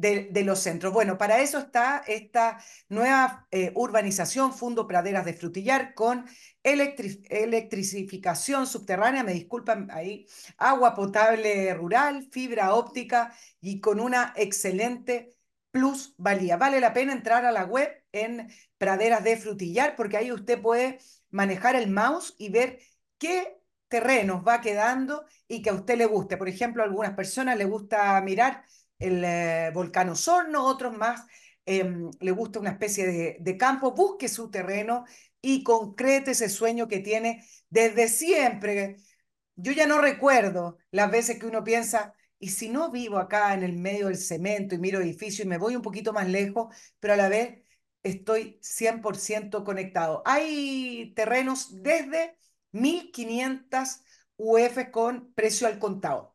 de, los centros. Bueno, para eso está esta nueva eh, urbanización, Fundo Praderas de Frutillar, con electri electrificación subterránea, me disculpan ahí, agua potable rural, fibra óptica y con una excelente plusvalía. Vale la pena entrar a la web en Praderas de Frutillar porque ahí usted puede manejar el mouse y ver qué terrenos va quedando y que a usted le guste. Por ejemplo, algunas personas le gusta mirar el eh, volcán Osorno, otros más eh, le gusta una especie de, de, campo, busque su terreno y concrete ese sueño que tiene desde siempre. Yo ya no recuerdo las veces que uno piensa, y si no vivo acá en el medio del cemento y miro edificios y me voy un poquito más lejos, pero a la vez estoy 100% conectado. Hay terrenos desde 1500 UF con precio al contado.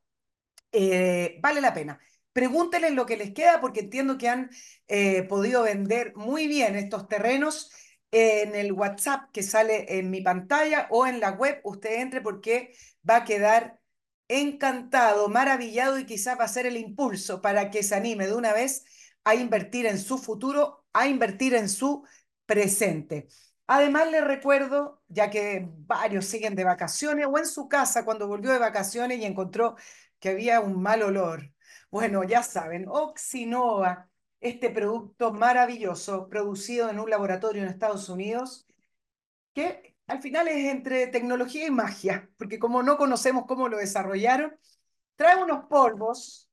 Eh, vale la pena. Pregúntenles lo que les queda porque entiendo que han eh, podido vender muy bien estos terrenos en el WhatsApp que sale en mi pantalla o en la web. Usted entre porque va a quedar encantado, maravillado y quizás va a ser el impulso para que se anime de una vez a invertir en su futuro, a invertir en su presente. Además, les recuerdo, ya que varios siguen de vacaciones o en su casa cuando volvió de vacaciones y encontró que había un mal olor bueno, ya saben, Oxinova, este producto maravilloso producido en un laboratorio en Estados Unidos, que al final es entre tecnología y magia, porque como no conocemos cómo lo desarrollaron, trae unos polvos,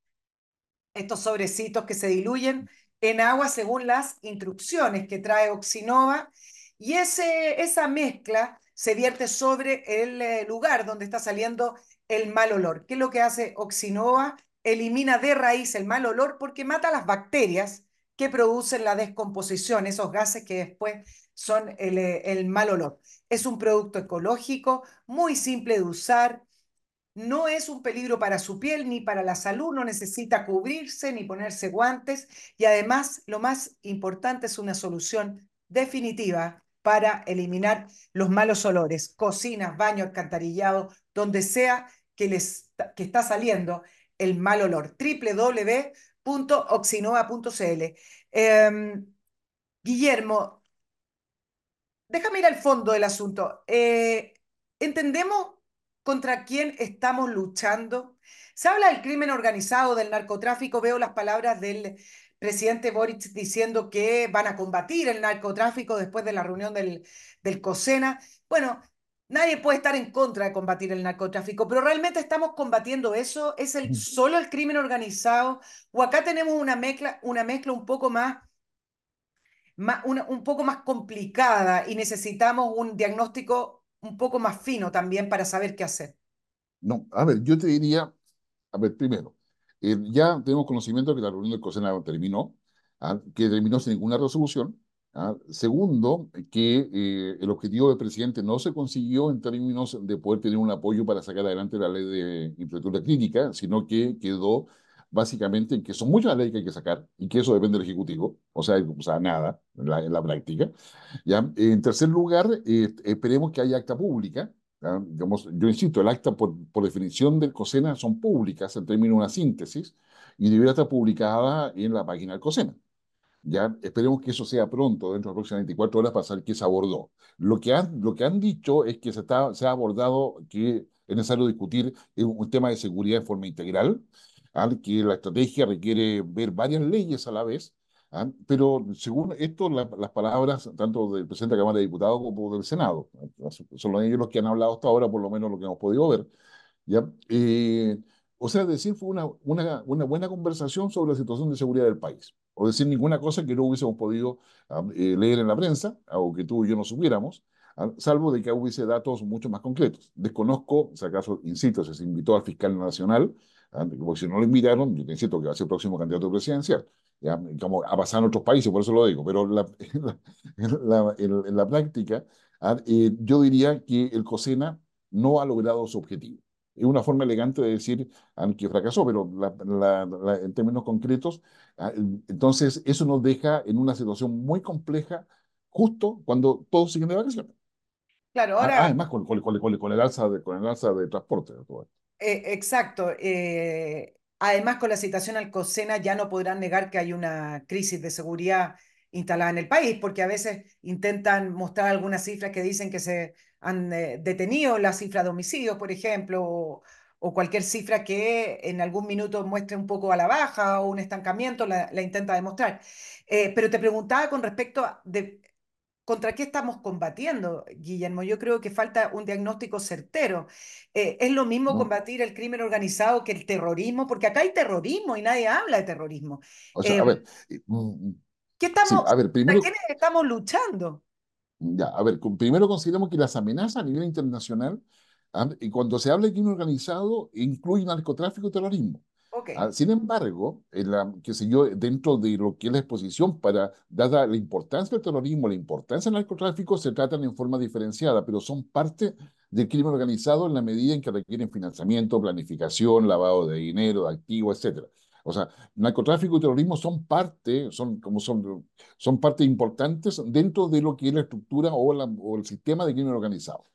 estos sobrecitos que se diluyen en agua según las instrucciones que trae Oxinova, y ese, esa mezcla se vierte sobre el eh, lugar donde está saliendo el mal olor. ¿Qué es lo que hace Oxinova? Elimina de raíz el mal olor porque mata las bacterias que producen la descomposición, esos gases que después son el, el mal olor. Es un producto ecológico, muy simple de usar, no es un peligro para su piel ni para la salud, no necesita cubrirse ni ponerse guantes y además lo más importante es una solución definitiva para eliminar los malos olores, cocinas, baño, alcantarillado, donde sea que les que está saliendo el mal olor. www.oxinova.cl. Eh, Guillermo, déjame ir al fondo del asunto. Eh, ¿Entendemos contra quién estamos luchando? Se habla del crimen organizado, del narcotráfico. Veo las palabras del presidente Boric diciendo que van a combatir el narcotráfico después de la reunión del, del COSENA. Bueno, Nadie puede estar en contra de combatir el narcotráfico, pero realmente estamos combatiendo eso. ¿Es el, solo el crimen organizado? ¿O acá tenemos una mezcla, una mezcla un poco más, más una, un poco más complicada y necesitamos un diagnóstico un poco más fino también para saber qué hacer? No, a ver, yo te diría, a ver, primero, eh, ya tenemos conocimiento de que la reunión del COSENA terminó, ¿ah? que terminó sin ninguna resolución, ¿Ah? Segundo, que eh, el objetivo del presidente no se consiguió en términos de poder tener un apoyo para sacar adelante la ley de infraestructura crítica, sino que quedó básicamente en que son muchas leyes que hay que sacar y que eso depende del Ejecutivo, o sea, o sea nada en la, en la práctica. ¿ya? En tercer lugar, eh, esperemos que haya acta pública. Digamos, yo insisto, el acta por, por definición del COSENA son públicas en términos de una síntesis y debería estar publicada en la página del COSENA. Ya esperemos que eso sea pronto, dentro de las próximas 24 horas, para saber qué se abordó. Lo que han, lo que han dicho es que se, está, se ha abordado que es necesario discutir un tema de seguridad de forma integral, ¿ah? que la estrategia requiere ver varias leyes a la vez, ¿ah? pero según esto, la, las palabras tanto del presidente de la Cámara de Diputados como del Senado, son ellos los que han hablado hasta ahora, por lo menos lo que hemos podido ver, ¿ya? Eh, o sea, decir, fue una, una, una buena conversación sobre la situación de seguridad del país o decir ninguna cosa que no hubiésemos podido ah, eh, leer en la prensa, o que tú y yo no supiéramos, ah, salvo de que hubiese datos mucho más concretos. Desconozco, si acaso, insisto, si se invitó al fiscal nacional, ah, porque si no lo invitaron, yo te insisto que va a ser el próximo candidato presidencial, ¿ya? como ha pasado en otros países, por eso lo digo, pero la, en, la, en, la, práctica, eh, yo diría que el COSENA no ha logrado su objetivo. Es una forma elegante de decir que fracasó, pero la, la, la, en términos concretos, ah, entonces eso nos deja en una situación muy compleja justo cuando todos siguen de vacaciones. Claro, Ah, ahora, Además, con, con, con, con- con el alza de, con el alza de transporte. eh, exacto. eh, además, con la citación al COSENA ya no podrán negar que hay una crisis de seguridad instalada en el país, porque a veces intentan mostrar algunas cifras que dicen que se han eh, detenido la cifra de homicidios, por ejemplo, o, o cualquier cifra que en algún minuto muestre un poco a la baja o un estancamiento, la, la intenta demostrar. Eh, pero te preguntaba con respecto a de, ¿Contra qué estamos combatiendo, Guillermo? Yo creo que falta un diagnóstico certero. Eh, ¿es lo mismo combatir el crimen organizado que el terrorismo? Porque acá hay terrorismo y nadie habla de terrorismo. O sea, a ver, eh, mm, ¿qué sí, estamos, a ver, ¿Contra primero, quiénes estamos luchando? Ya, a ver, primero consideramos que las amenazas a nivel internacional, ah, y cuando se habla de crimen organizado, incluyen narcotráfico y terrorismo. Ok. Ah, sin embargo, en la, qué sé yo, dentro de lo que es la exposición para, dada la importancia del terrorismo, la importancia del narcotráfico, se tratan en forma diferenciada, pero son parte del crimen organizado en la medida en que requieren financiamiento, planificación, lavado de dinero, de activos, etcétera. O sea, narcotráfico y terrorismo son parte, son como son son partes importantes dentro de lo que es la estructura o, la- o el sistema de crimen organizado.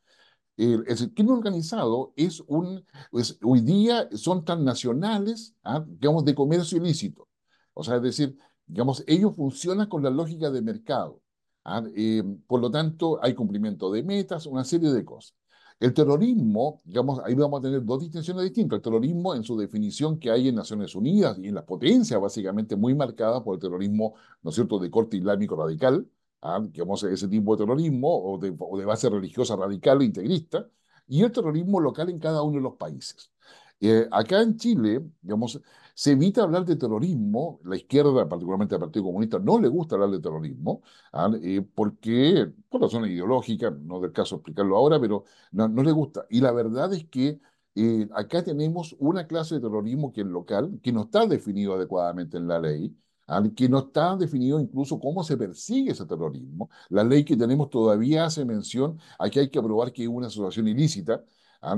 El, el crimen organizado es un, es- hoy día son transnacionales, ¿ah? digamos, de comercio ilícito. O sea, es decir, digamos, ellos funcionan con la lógica de mercado. ¿ah? Eh, por lo tanto, hay cumplimiento de metas, una serie de cosas. El terrorismo, digamos, ahí vamos a tener dos distinciones distintas. El terrorismo en su definición que hay en Naciones Unidas y en las potencias, básicamente muy marcada por el terrorismo, ¿no es cierto?, de corte islámico radical, ¿ah? digamos, ese tipo de terrorismo o de, base religiosa radical e integrista, y el terrorismo local en cada uno de los países. Eh, acá en Chile, digamos, se evita hablar de terrorismo, la izquierda, particularmente el Partido Comunista, no le gusta hablar de terrorismo, ¿ah? Eh, porque, por razones ideológicas, no del caso explicarlo ahora, pero no, no le gusta. Y la verdad es que eh, acá tenemos una clase de terrorismo que es local, que no está definido adecuadamente en la ley, ¿ah? que no está definido incluso cómo se persigue ese terrorismo. La ley que tenemos todavía hace mención a que hay que probar que es una asociación ilícita.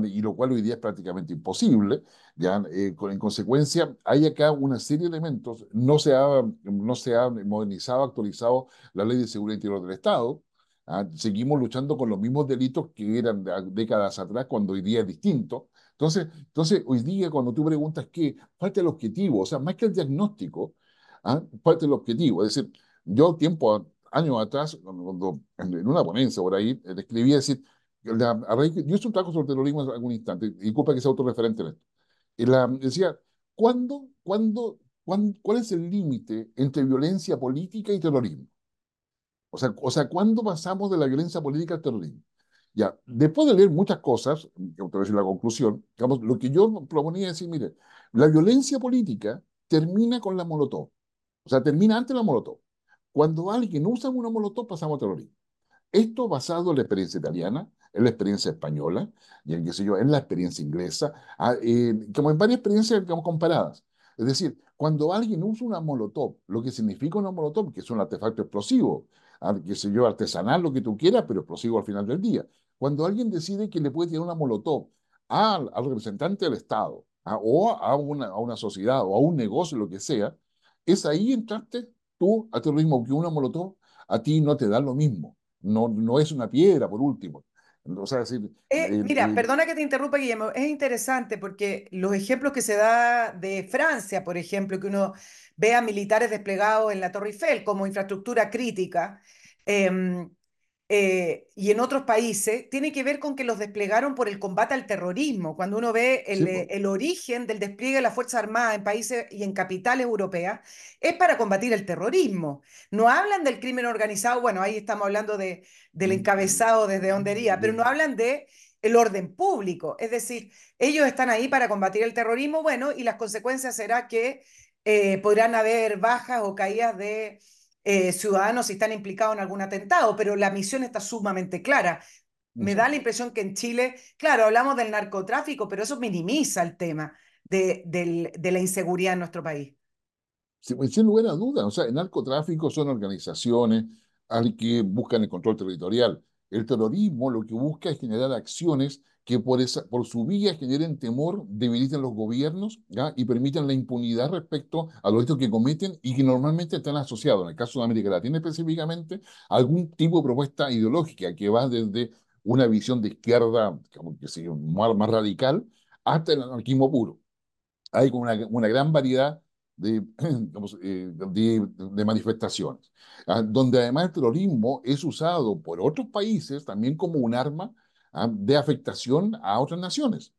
Y lo cual hoy día es prácticamente imposible. ¿ya? Eh, en consecuencia, hay acá una serie de elementos. No se ha, no se ha modernizado, actualizado la ley de seguridad interior del Estado. ¿ah? Seguimos luchando con los mismos delitos que eran décadas atrás, cuando hoy día es distinto. Entonces, entonces, hoy día, cuando tú preguntas qué, falta el objetivo, o sea, más que el diagnóstico, ¿ah? del objetivo. Es decir, yo tiempo, años atrás, cuando, en una ponencia por ahí, eh, escribí decir, la, a raíz yo hice un trabajo sobre terrorismo en algún instante, y disculpa que sea autorreferente en esto. Y la, decía, ¿cuándo, cuándo, cuán- cuál es el límite entre violencia política y terrorismo? O sea, o sea, ¿cuándo pasamos de la violencia política al terrorismo? Ya, después de leer muchas cosas, que te voy a decir la conclusión, digamos, lo que yo proponía es decir, mire, la violencia política termina con la Molotov. O sea, termina antes la Molotov. Cuando alguien usa una Molotov, pasamos a terrorismo. Esto basado en la experiencia italiana, en la experiencia española, y en, qué sé yo, en la experiencia inglesa, eh, como en varias experiencias digamos, comparadas. Es decir, cuando alguien usa una molotov, lo que significa una molotov, que es un artefacto explosivo, ah, qué sé yo, artesanal, lo que tú quieras, pero explosivo al final del día. Cuando alguien decide que le puede tirar una molotov al, al representante del Estado, ah, o a una, a una sociedad, o a un negocio, lo que sea, es ahí entraste tú a terrorismo, que una molotov a ti no te da lo mismo no, no es una piedra, por último. O sea, Eh, eh, mira, eh, perdona que te interrumpa, Guillermo. Es interesante porque los ejemplos que se da de Francia, por ejemplo, que uno ve a militares desplegados en la Torre Eiffel como infraestructura crítica, em, eh, y en otros países, tiene que ver con que los desplegaron por el combate al terrorismo. Cuando uno ve el, sí, eh, pues, el origen del despliegue de las Fuerzas Armadas en países y en capitales europeas, es para combatir el terrorismo. No hablan del crimen organizado, bueno, ahí estamos hablando de, del encabezado desde Hondería, pero no hablan de el orden público. Es decir, ellos están ahí para combatir el terrorismo, bueno, y las consecuencias será que eh, podrán haber bajas o caídas de eh, ciudadanos si están implicados en algún atentado, pero la misión está sumamente clara. Me da la impresión que en Chile, claro, hablamos del narcotráfico, pero eso minimiza el tema de, del- de la inseguridad en nuestro país. sí, pues, sin lugar a dudas. O sea, el narcotráfico son organizaciones al que buscan el control territorial. El terrorismo lo que busca es generar acciones que por, esa, por su vía generen temor, debiliten los gobiernos ¿ya? y permitan la impunidad respecto a los hechos que cometen y que normalmente están asociados, en el caso de América Latina específicamente, a algún tipo de propuesta ideológica que va desde una visión de izquierda, como que sí, más, más radical, hasta el anarquismo puro. Hay una, una gran variedad de, eh, de, de, manifestaciones, donde además el terrorismo es usado por otros países también como un arma. De afectación a otras naciones.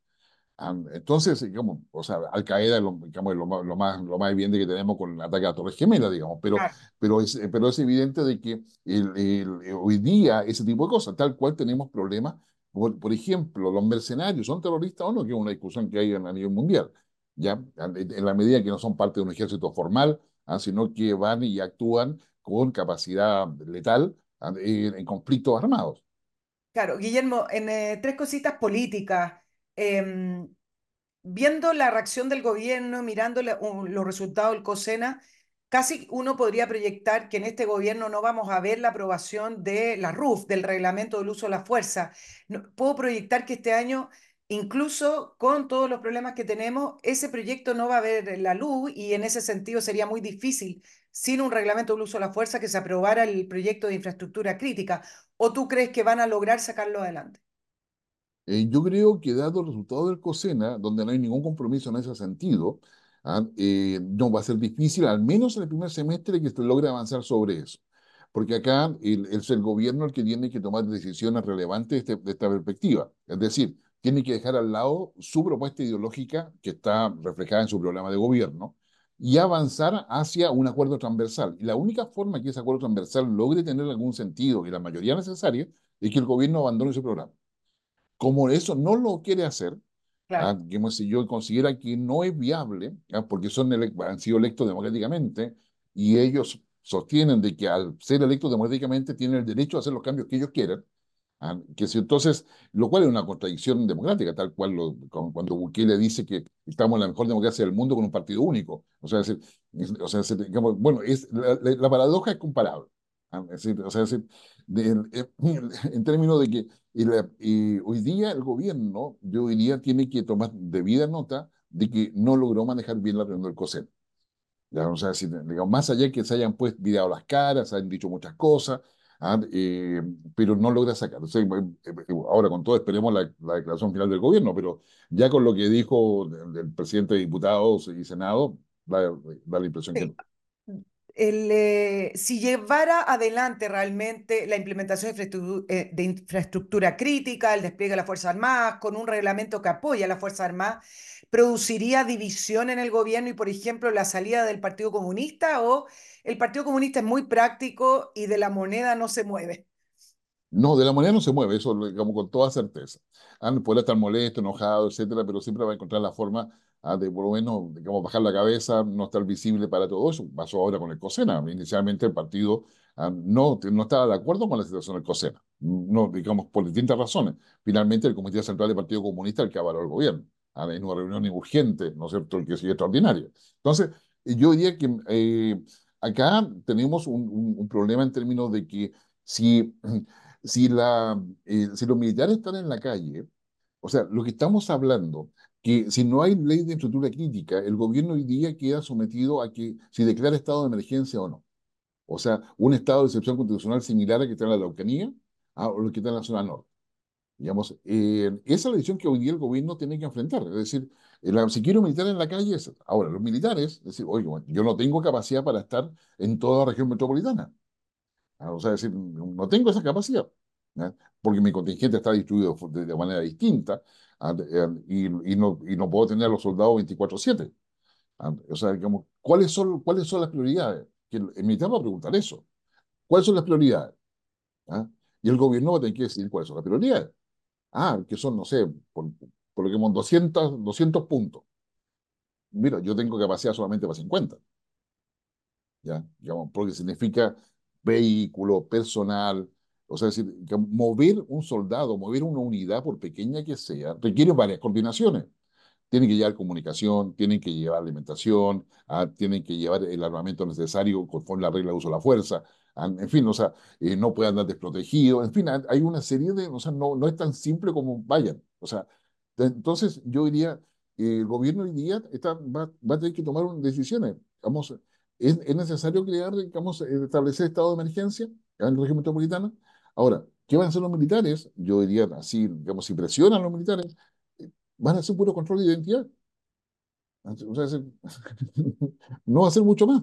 ¿ah? Entonces, digamos, o sea, Al Qaeda es lo, digamos, lo, más, lo, más, lo más evidente que tenemos con el ataque a Torres Gemelas, digamos, pero, pero, es, pero es evidente de que el, el, hoy día ese tipo de cosas, tal cual tenemos problemas, por, por, ejemplo, los mercenarios, ¿son terroristas o no? Que es una discusión que hay a nivel mundial, ¿ya? En la medida que no son parte de un ejército formal, sino que van y actúan con capacidad letal en, en conflictos armados. Claro, Guillermo, en eh, tres cositas políticas, eh, viendo la reacción del gobierno, mirando los resultados del COSENA, casi uno podría proyectar que en este gobierno no vamos a ver la aprobación de la RUF, del reglamento del uso de la fuerza. Puedo proyectar que este año, incluso con todos los problemas que tenemos, ese proyecto no va a ver la luz y en ese sentido sería muy difícil sin un reglamento del uso de la fuerza que se aprobara el proyecto de infraestructura crítica. ¿O tú crees que van a lograr sacarlo adelante? Eh, yo creo que dado el resultado del COSENA, donde no hay ningún compromiso en ese sentido, ¿ah? eh, no va a ser difícil, al menos en el primer semestre, que se logre avanzar sobre eso. Porque acá el, es el gobierno el que tiene que tomar decisiones relevantes de, este, de esta perspectiva. Es decir, tiene que dejar al lado su propuesta ideológica, que está reflejada en su programa de gobierno, y avanzar hacia un acuerdo transversal. Y la única forma que ese acuerdo transversal logre tener algún sentido y la mayoría necesaria es que el gobierno abandone su programa. Como eso no lo quiere hacer, claro. ¿ah? que si yo considera que no es viable, ¿ah? porque son han sido electos democráticamente y ellos sostienen de que al ser electos democráticamente tienen el derecho a hacer los cambios que ellos quieran, ¿ah? que si entonces, lo cual es una contradicción democrática, tal cual lo, cuando Bukele dice que estamos en la mejor democracia del mundo con un partido único. O sea, es, o sea es, digamos, bueno, es, la, la, paradoja es comparable. Es decir, o sea, es de, en términos de que hoy día el gobierno, yo diría, tiene que tomar debida nota de que no logró manejar bien la reunión del COSEN. Ya, o sea, decir, digamos, más allá de que se hayan pues virado las caras, se han dicho muchas cosas, ¿ah? eh, pero no logra sacar. O sea, eh, ahora con todo esperemos la, la, declaración final del gobierno, pero ya con lo que dijo el, el presidente de diputados y senado, da, da la impresión sí. que el, eh, si llevara adelante realmente la implementación de infraestructura, eh, de infraestructura, crítica, el despliegue de las Fuerzas Armadas, con un reglamento que apoya a las Fuerzas Armadas, ¿produciría división en el gobierno y, por ejemplo, la salida del Partido Comunista? ¿O el Partido Comunista es muy práctico y de la moneda no se mueve? No, de la moneda no se mueve, eso digamos con toda certeza. Ah, puede estar molesto, enojado, etcétera, pero siempre va a encontrar la forma ah, de por lo menos digamos, bajar la cabeza, no estar visible para todo eso. Pasó ahora con el COSENA. Inicialmente el partido ah, no, no estaba de acuerdo con la situación del COSENA, no, digamos, por distintas razones. Finalmente el Comité Central del Partido Comunista el que avaló el gobierno, ah, en una reunión urgente, ¿no es cierto?, el que sigue extraordinaria. Entonces, yo diría que eh, acá tenemos un, un, un problema en términos de que si si, la, eh, si los militares están en la calle, o sea, lo que estamos hablando, que si no hay ley de infraestructura crítica, el gobierno hoy día queda sometido a que si declara estado de emergencia o no. O sea, un estado de excepción constitucional similar al que está en la Araucanía a, lo que está en la zona norte. Digamos, eh, esa es la decisión que hoy día el gobierno tiene que enfrentar. Es decir, la, si quiero militar en la calle, es, ahora los militares, es decir, oye, yo no tengo capacidad para estar en toda la región metropolitana. O sea, decir, no tengo esa capacidad, ¿eh? porque mi contingente está distribuido de, manera distinta ¿eh? y, y, no, y no puedo tener a los soldados 24/7. ¿eh? O sea, digamos, ¿cuáles son, ¿cuáles son las prioridades? Que el militar va a preguntar eso. ¿Cuáles son las prioridades? Y el gobierno va a tener que decir cuáles son las prioridades. Ah, que son, no sé, por, por lo que hemos 200, 200 puntos. Mira, yo tengo capacidad solamente para 50. ¿Ya? Digamos, porque significa vehículo, personal. O sea, es decir, mover un soldado, mover una unidad, por pequeña que sea, requiere varias coordinaciones. Tienen que llevar comunicación, tienen que llevar alimentación, ah, tienen que llevar el armamento necesario conforme la regla de uso de la fuerza. En fin, o sea, eh, no puede andar desprotegido. En fin, hay una serie de, o sea, no, no es tan simple como vayan. O sea, entonces yo diría, el gobierno hoy día va, va, a tener que tomar decisiones. Vamos, es, es necesario crear, digamos, establecer estado de emergencia en el régimen metropolitano. Ahora, ¿qué van a hacer los militares? Yo diría así, digamos, si presionan los militares, eh, van a hacer puro control de identidad. No va a ser mucho más.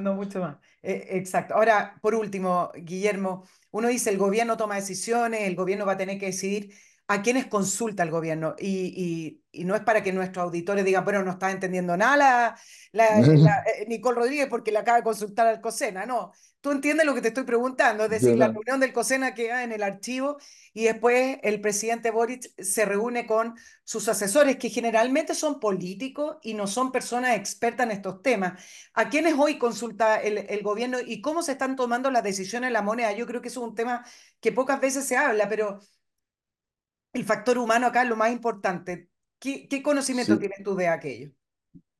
No, mucho más. Eh, exacto. Ahora, por último, Guillermo, uno dice el gobierno toma decisiones, el gobierno va a tener que decidir a quiénes consulta el gobierno. Y, y, no es para que nuestros auditores digan, bueno, no está entendiendo nada la, la, eh, Nicole Rodríguez porque le acaba de consultar al COSENA. No, tú entiendes lo que te estoy preguntando. Es decir, la reunión del COSENA queda en el archivo y después el presidente Boric se reúne con sus asesores, que generalmente son políticos y no son personas expertas en estos temas. ¿A quiénes hoy consulta el, el gobierno y cómo se están tomando las decisiones en la moneda? Yo creo que eso es un tema que pocas veces se habla, pero el factor humano acá es lo más importante. ¿Qué, qué conocimiento sí. tienes tú de aquello?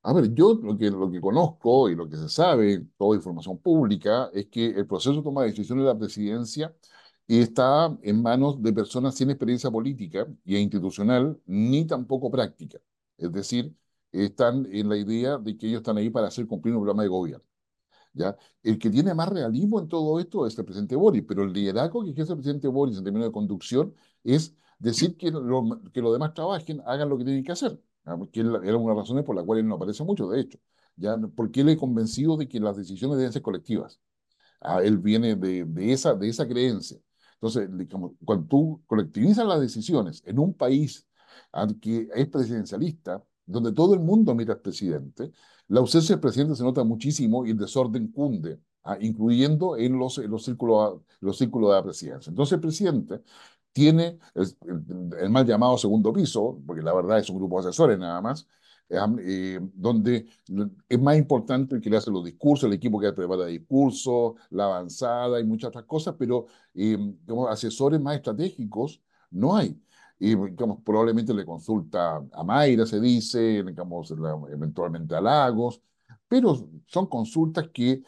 A ver, yo lo que, lo que conozco y lo que se sabe, toda información pública, es que el proceso de toma de decisiones de la presidencia está en manos de personas sin experiencia política y institucional, ni tampoco práctica. Es decir, están en la idea de que ellos están ahí para hacer cumplir un programa de gobierno. ¿ya? El que tiene más realismo en todo esto es el presidente Boris, pero el liderazgo que ejerce el presidente Boris en términos de conducción es decir que, lo, que los demás trabajen, hagan lo que tienen que hacer. Que era una de las razones por las cuales él no aparece mucho, de hecho. ¿ya? Porque él es convencido de que las decisiones deben ser colectivas. Él viene de, de, esa, de esa creencia. Entonces, digamos, cuando tú colectivizas las decisiones en un país que es presidencialista, donde todo el mundo mira al presidente, la ausencia del presidente se nota muchísimo y el desorden cunde, incluyendo en los, en los, círculos, los círculos de la presidencia. Entonces, el presidente tiene el, el, mal llamado segundo piso, porque la verdad es un grupo de asesores nada más, eh, donde es más importante el que le hace los discursos, el equipo que prepara discursos, la avanzada y muchas otras cosas, pero eh, como asesores más estratégicos no hay. Y digamos, probablemente le consulta a Mayra, se dice, digamos, eventualmente a Lagos, pero son consultas que,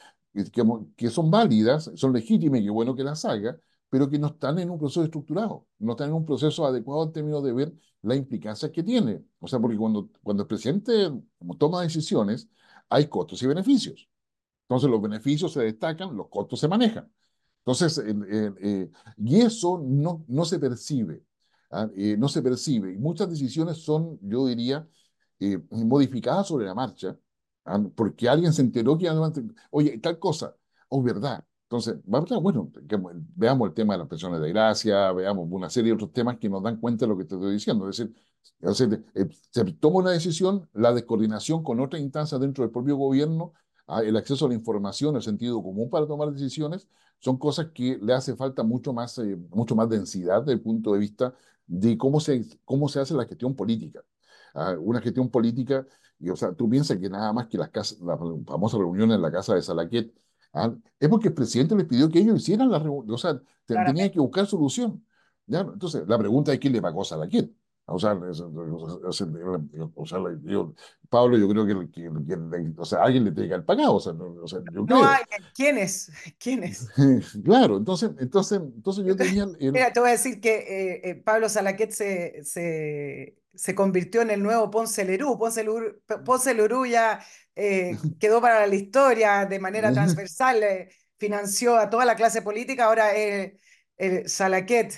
que, son válidas, son legítimas y bueno que las haga, pero que no están en un proceso estructurado, no están en un proceso adecuado en términos de ver la implicancia que tiene. O sea, porque cuando, cuando el presidente toma decisiones, hay costos y beneficios. Entonces los beneficios se destacan, los costos se manejan. Entonces, eh, eh, y eso no, no se percibe, ¿ah? eh, no se percibe. Y muchas decisiones son, yo diría, eh, modificadas sobre la marcha, ¿ah? porque alguien se enteró que, oye, tal cosa, o oh, verdad, entonces, bueno, veamos el tema de las pensiones de gracia, veamos una serie de otros temas que nos dan cuenta de lo que te estoy diciendo. Es decir, eh, se toma una decisión, la descoordinación con otras instancias dentro del propio gobierno, el acceso a la información, el sentido común para tomar decisiones, son cosas que le hace falta mucho más, eh, mucho más densidad desde el punto de vista de cómo se, cómo se hace la gestión política. Ah, una gestión política, y, o sea, tú piensas que nada más que las, casas, las famosas reuniones en la casa de Salaquet, ¿ah? Es porque el presidente les pidió que ellos hicieran la reunión, o sea, tenían que buscar solución. ¿ya? Entonces, la pregunta es quién le pagó a Salaquet. O sea, o sea, yo, Pablo, yo creo que, que, que, o sea, alguien le tiene que haber pagado. O sea, no, o sea, yo no hay, ¿quiénes? ¿Quiénes? claro, entonces, entonces, entonces yo tenía... El... Mira, te voy a decir que eh, eh, Pablo Salaquet se, se, se convirtió en el nuevo Ponce Lerú. Ponce Lerú, Ponce Lerú ya eh, quedó para la historia de manera transversal, eh, financió a toda la clase política, ahora el, el Salaquet,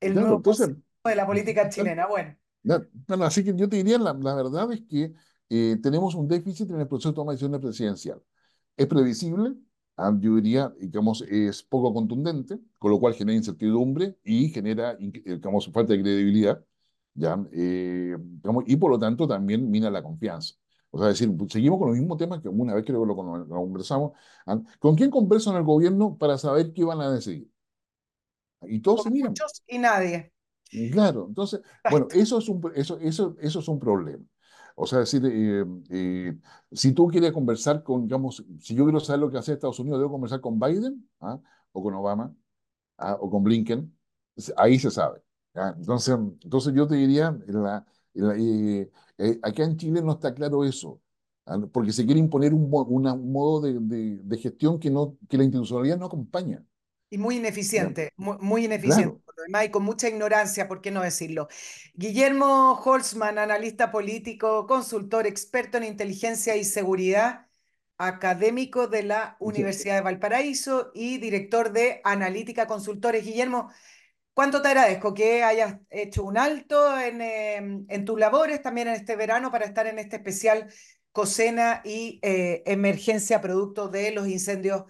el claro, nuevo entonces, de la política chilena. Bueno. bueno, así que yo te diría, la, la verdad es que eh, tenemos un déficit en el proceso de toma de decisiones presidencial. Es previsible, ah, yo diría, digamos, es poco contundente, con lo cual genera incertidumbre y genera, digamos, falta de credibilidad, ¿ya? Eh, digamos, y por lo tanto también mina la confianza. O sea, decir, pues, seguimos con los mismos temas que una vez creo que lo, lo, conversamos. ¿Con quién conversan el gobierno para saber qué van a decidir? Y todos se miran. Muchos y nadie. Claro, entonces, bueno, eso es un, eso, eso, eso es un problema. O sea, decir, eh, eh, si tú quieres conversar con, digamos, si yo quiero saber lo que hace Estados Unidos, ¿debo conversar con Biden ¿ah? o con Obama ¿ah? o con Blinken? Ahí se sabe. Entonces, entonces yo te diría, la, la, eh, eh, acá en Chile no está claro eso. ¿ah? porque se quiere imponer un, una, un modo de, de, de, gestión que, no, que la institucionalidad no acompaña. Y muy ineficiente, muy, muy, ineficiente, claro. por lo demás, y con mucha ignorancia, ¿por qué no decirlo? Guillermo Holzman, analista político, consultor, experto en inteligencia y seguridad, académico de la Universidad de Valparaíso y director de Analítica Consultores. Guillermo, ¿cuánto te agradezco que hayas hecho un alto en, eh, en tus labores también en este verano para estar en este especial Cosena y eh, emergencia producto de los incendios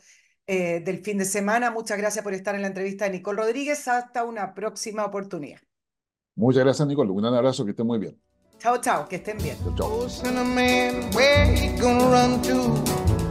eh, del fin de semana. Muchas gracias por estar en la entrevista de Nicole Rodríguez. Hasta una próxima oportunidad. Muchas gracias, Nicole. Un gran abrazo, que estén muy bien. Chao, chao, que estén bien. Chao, chao.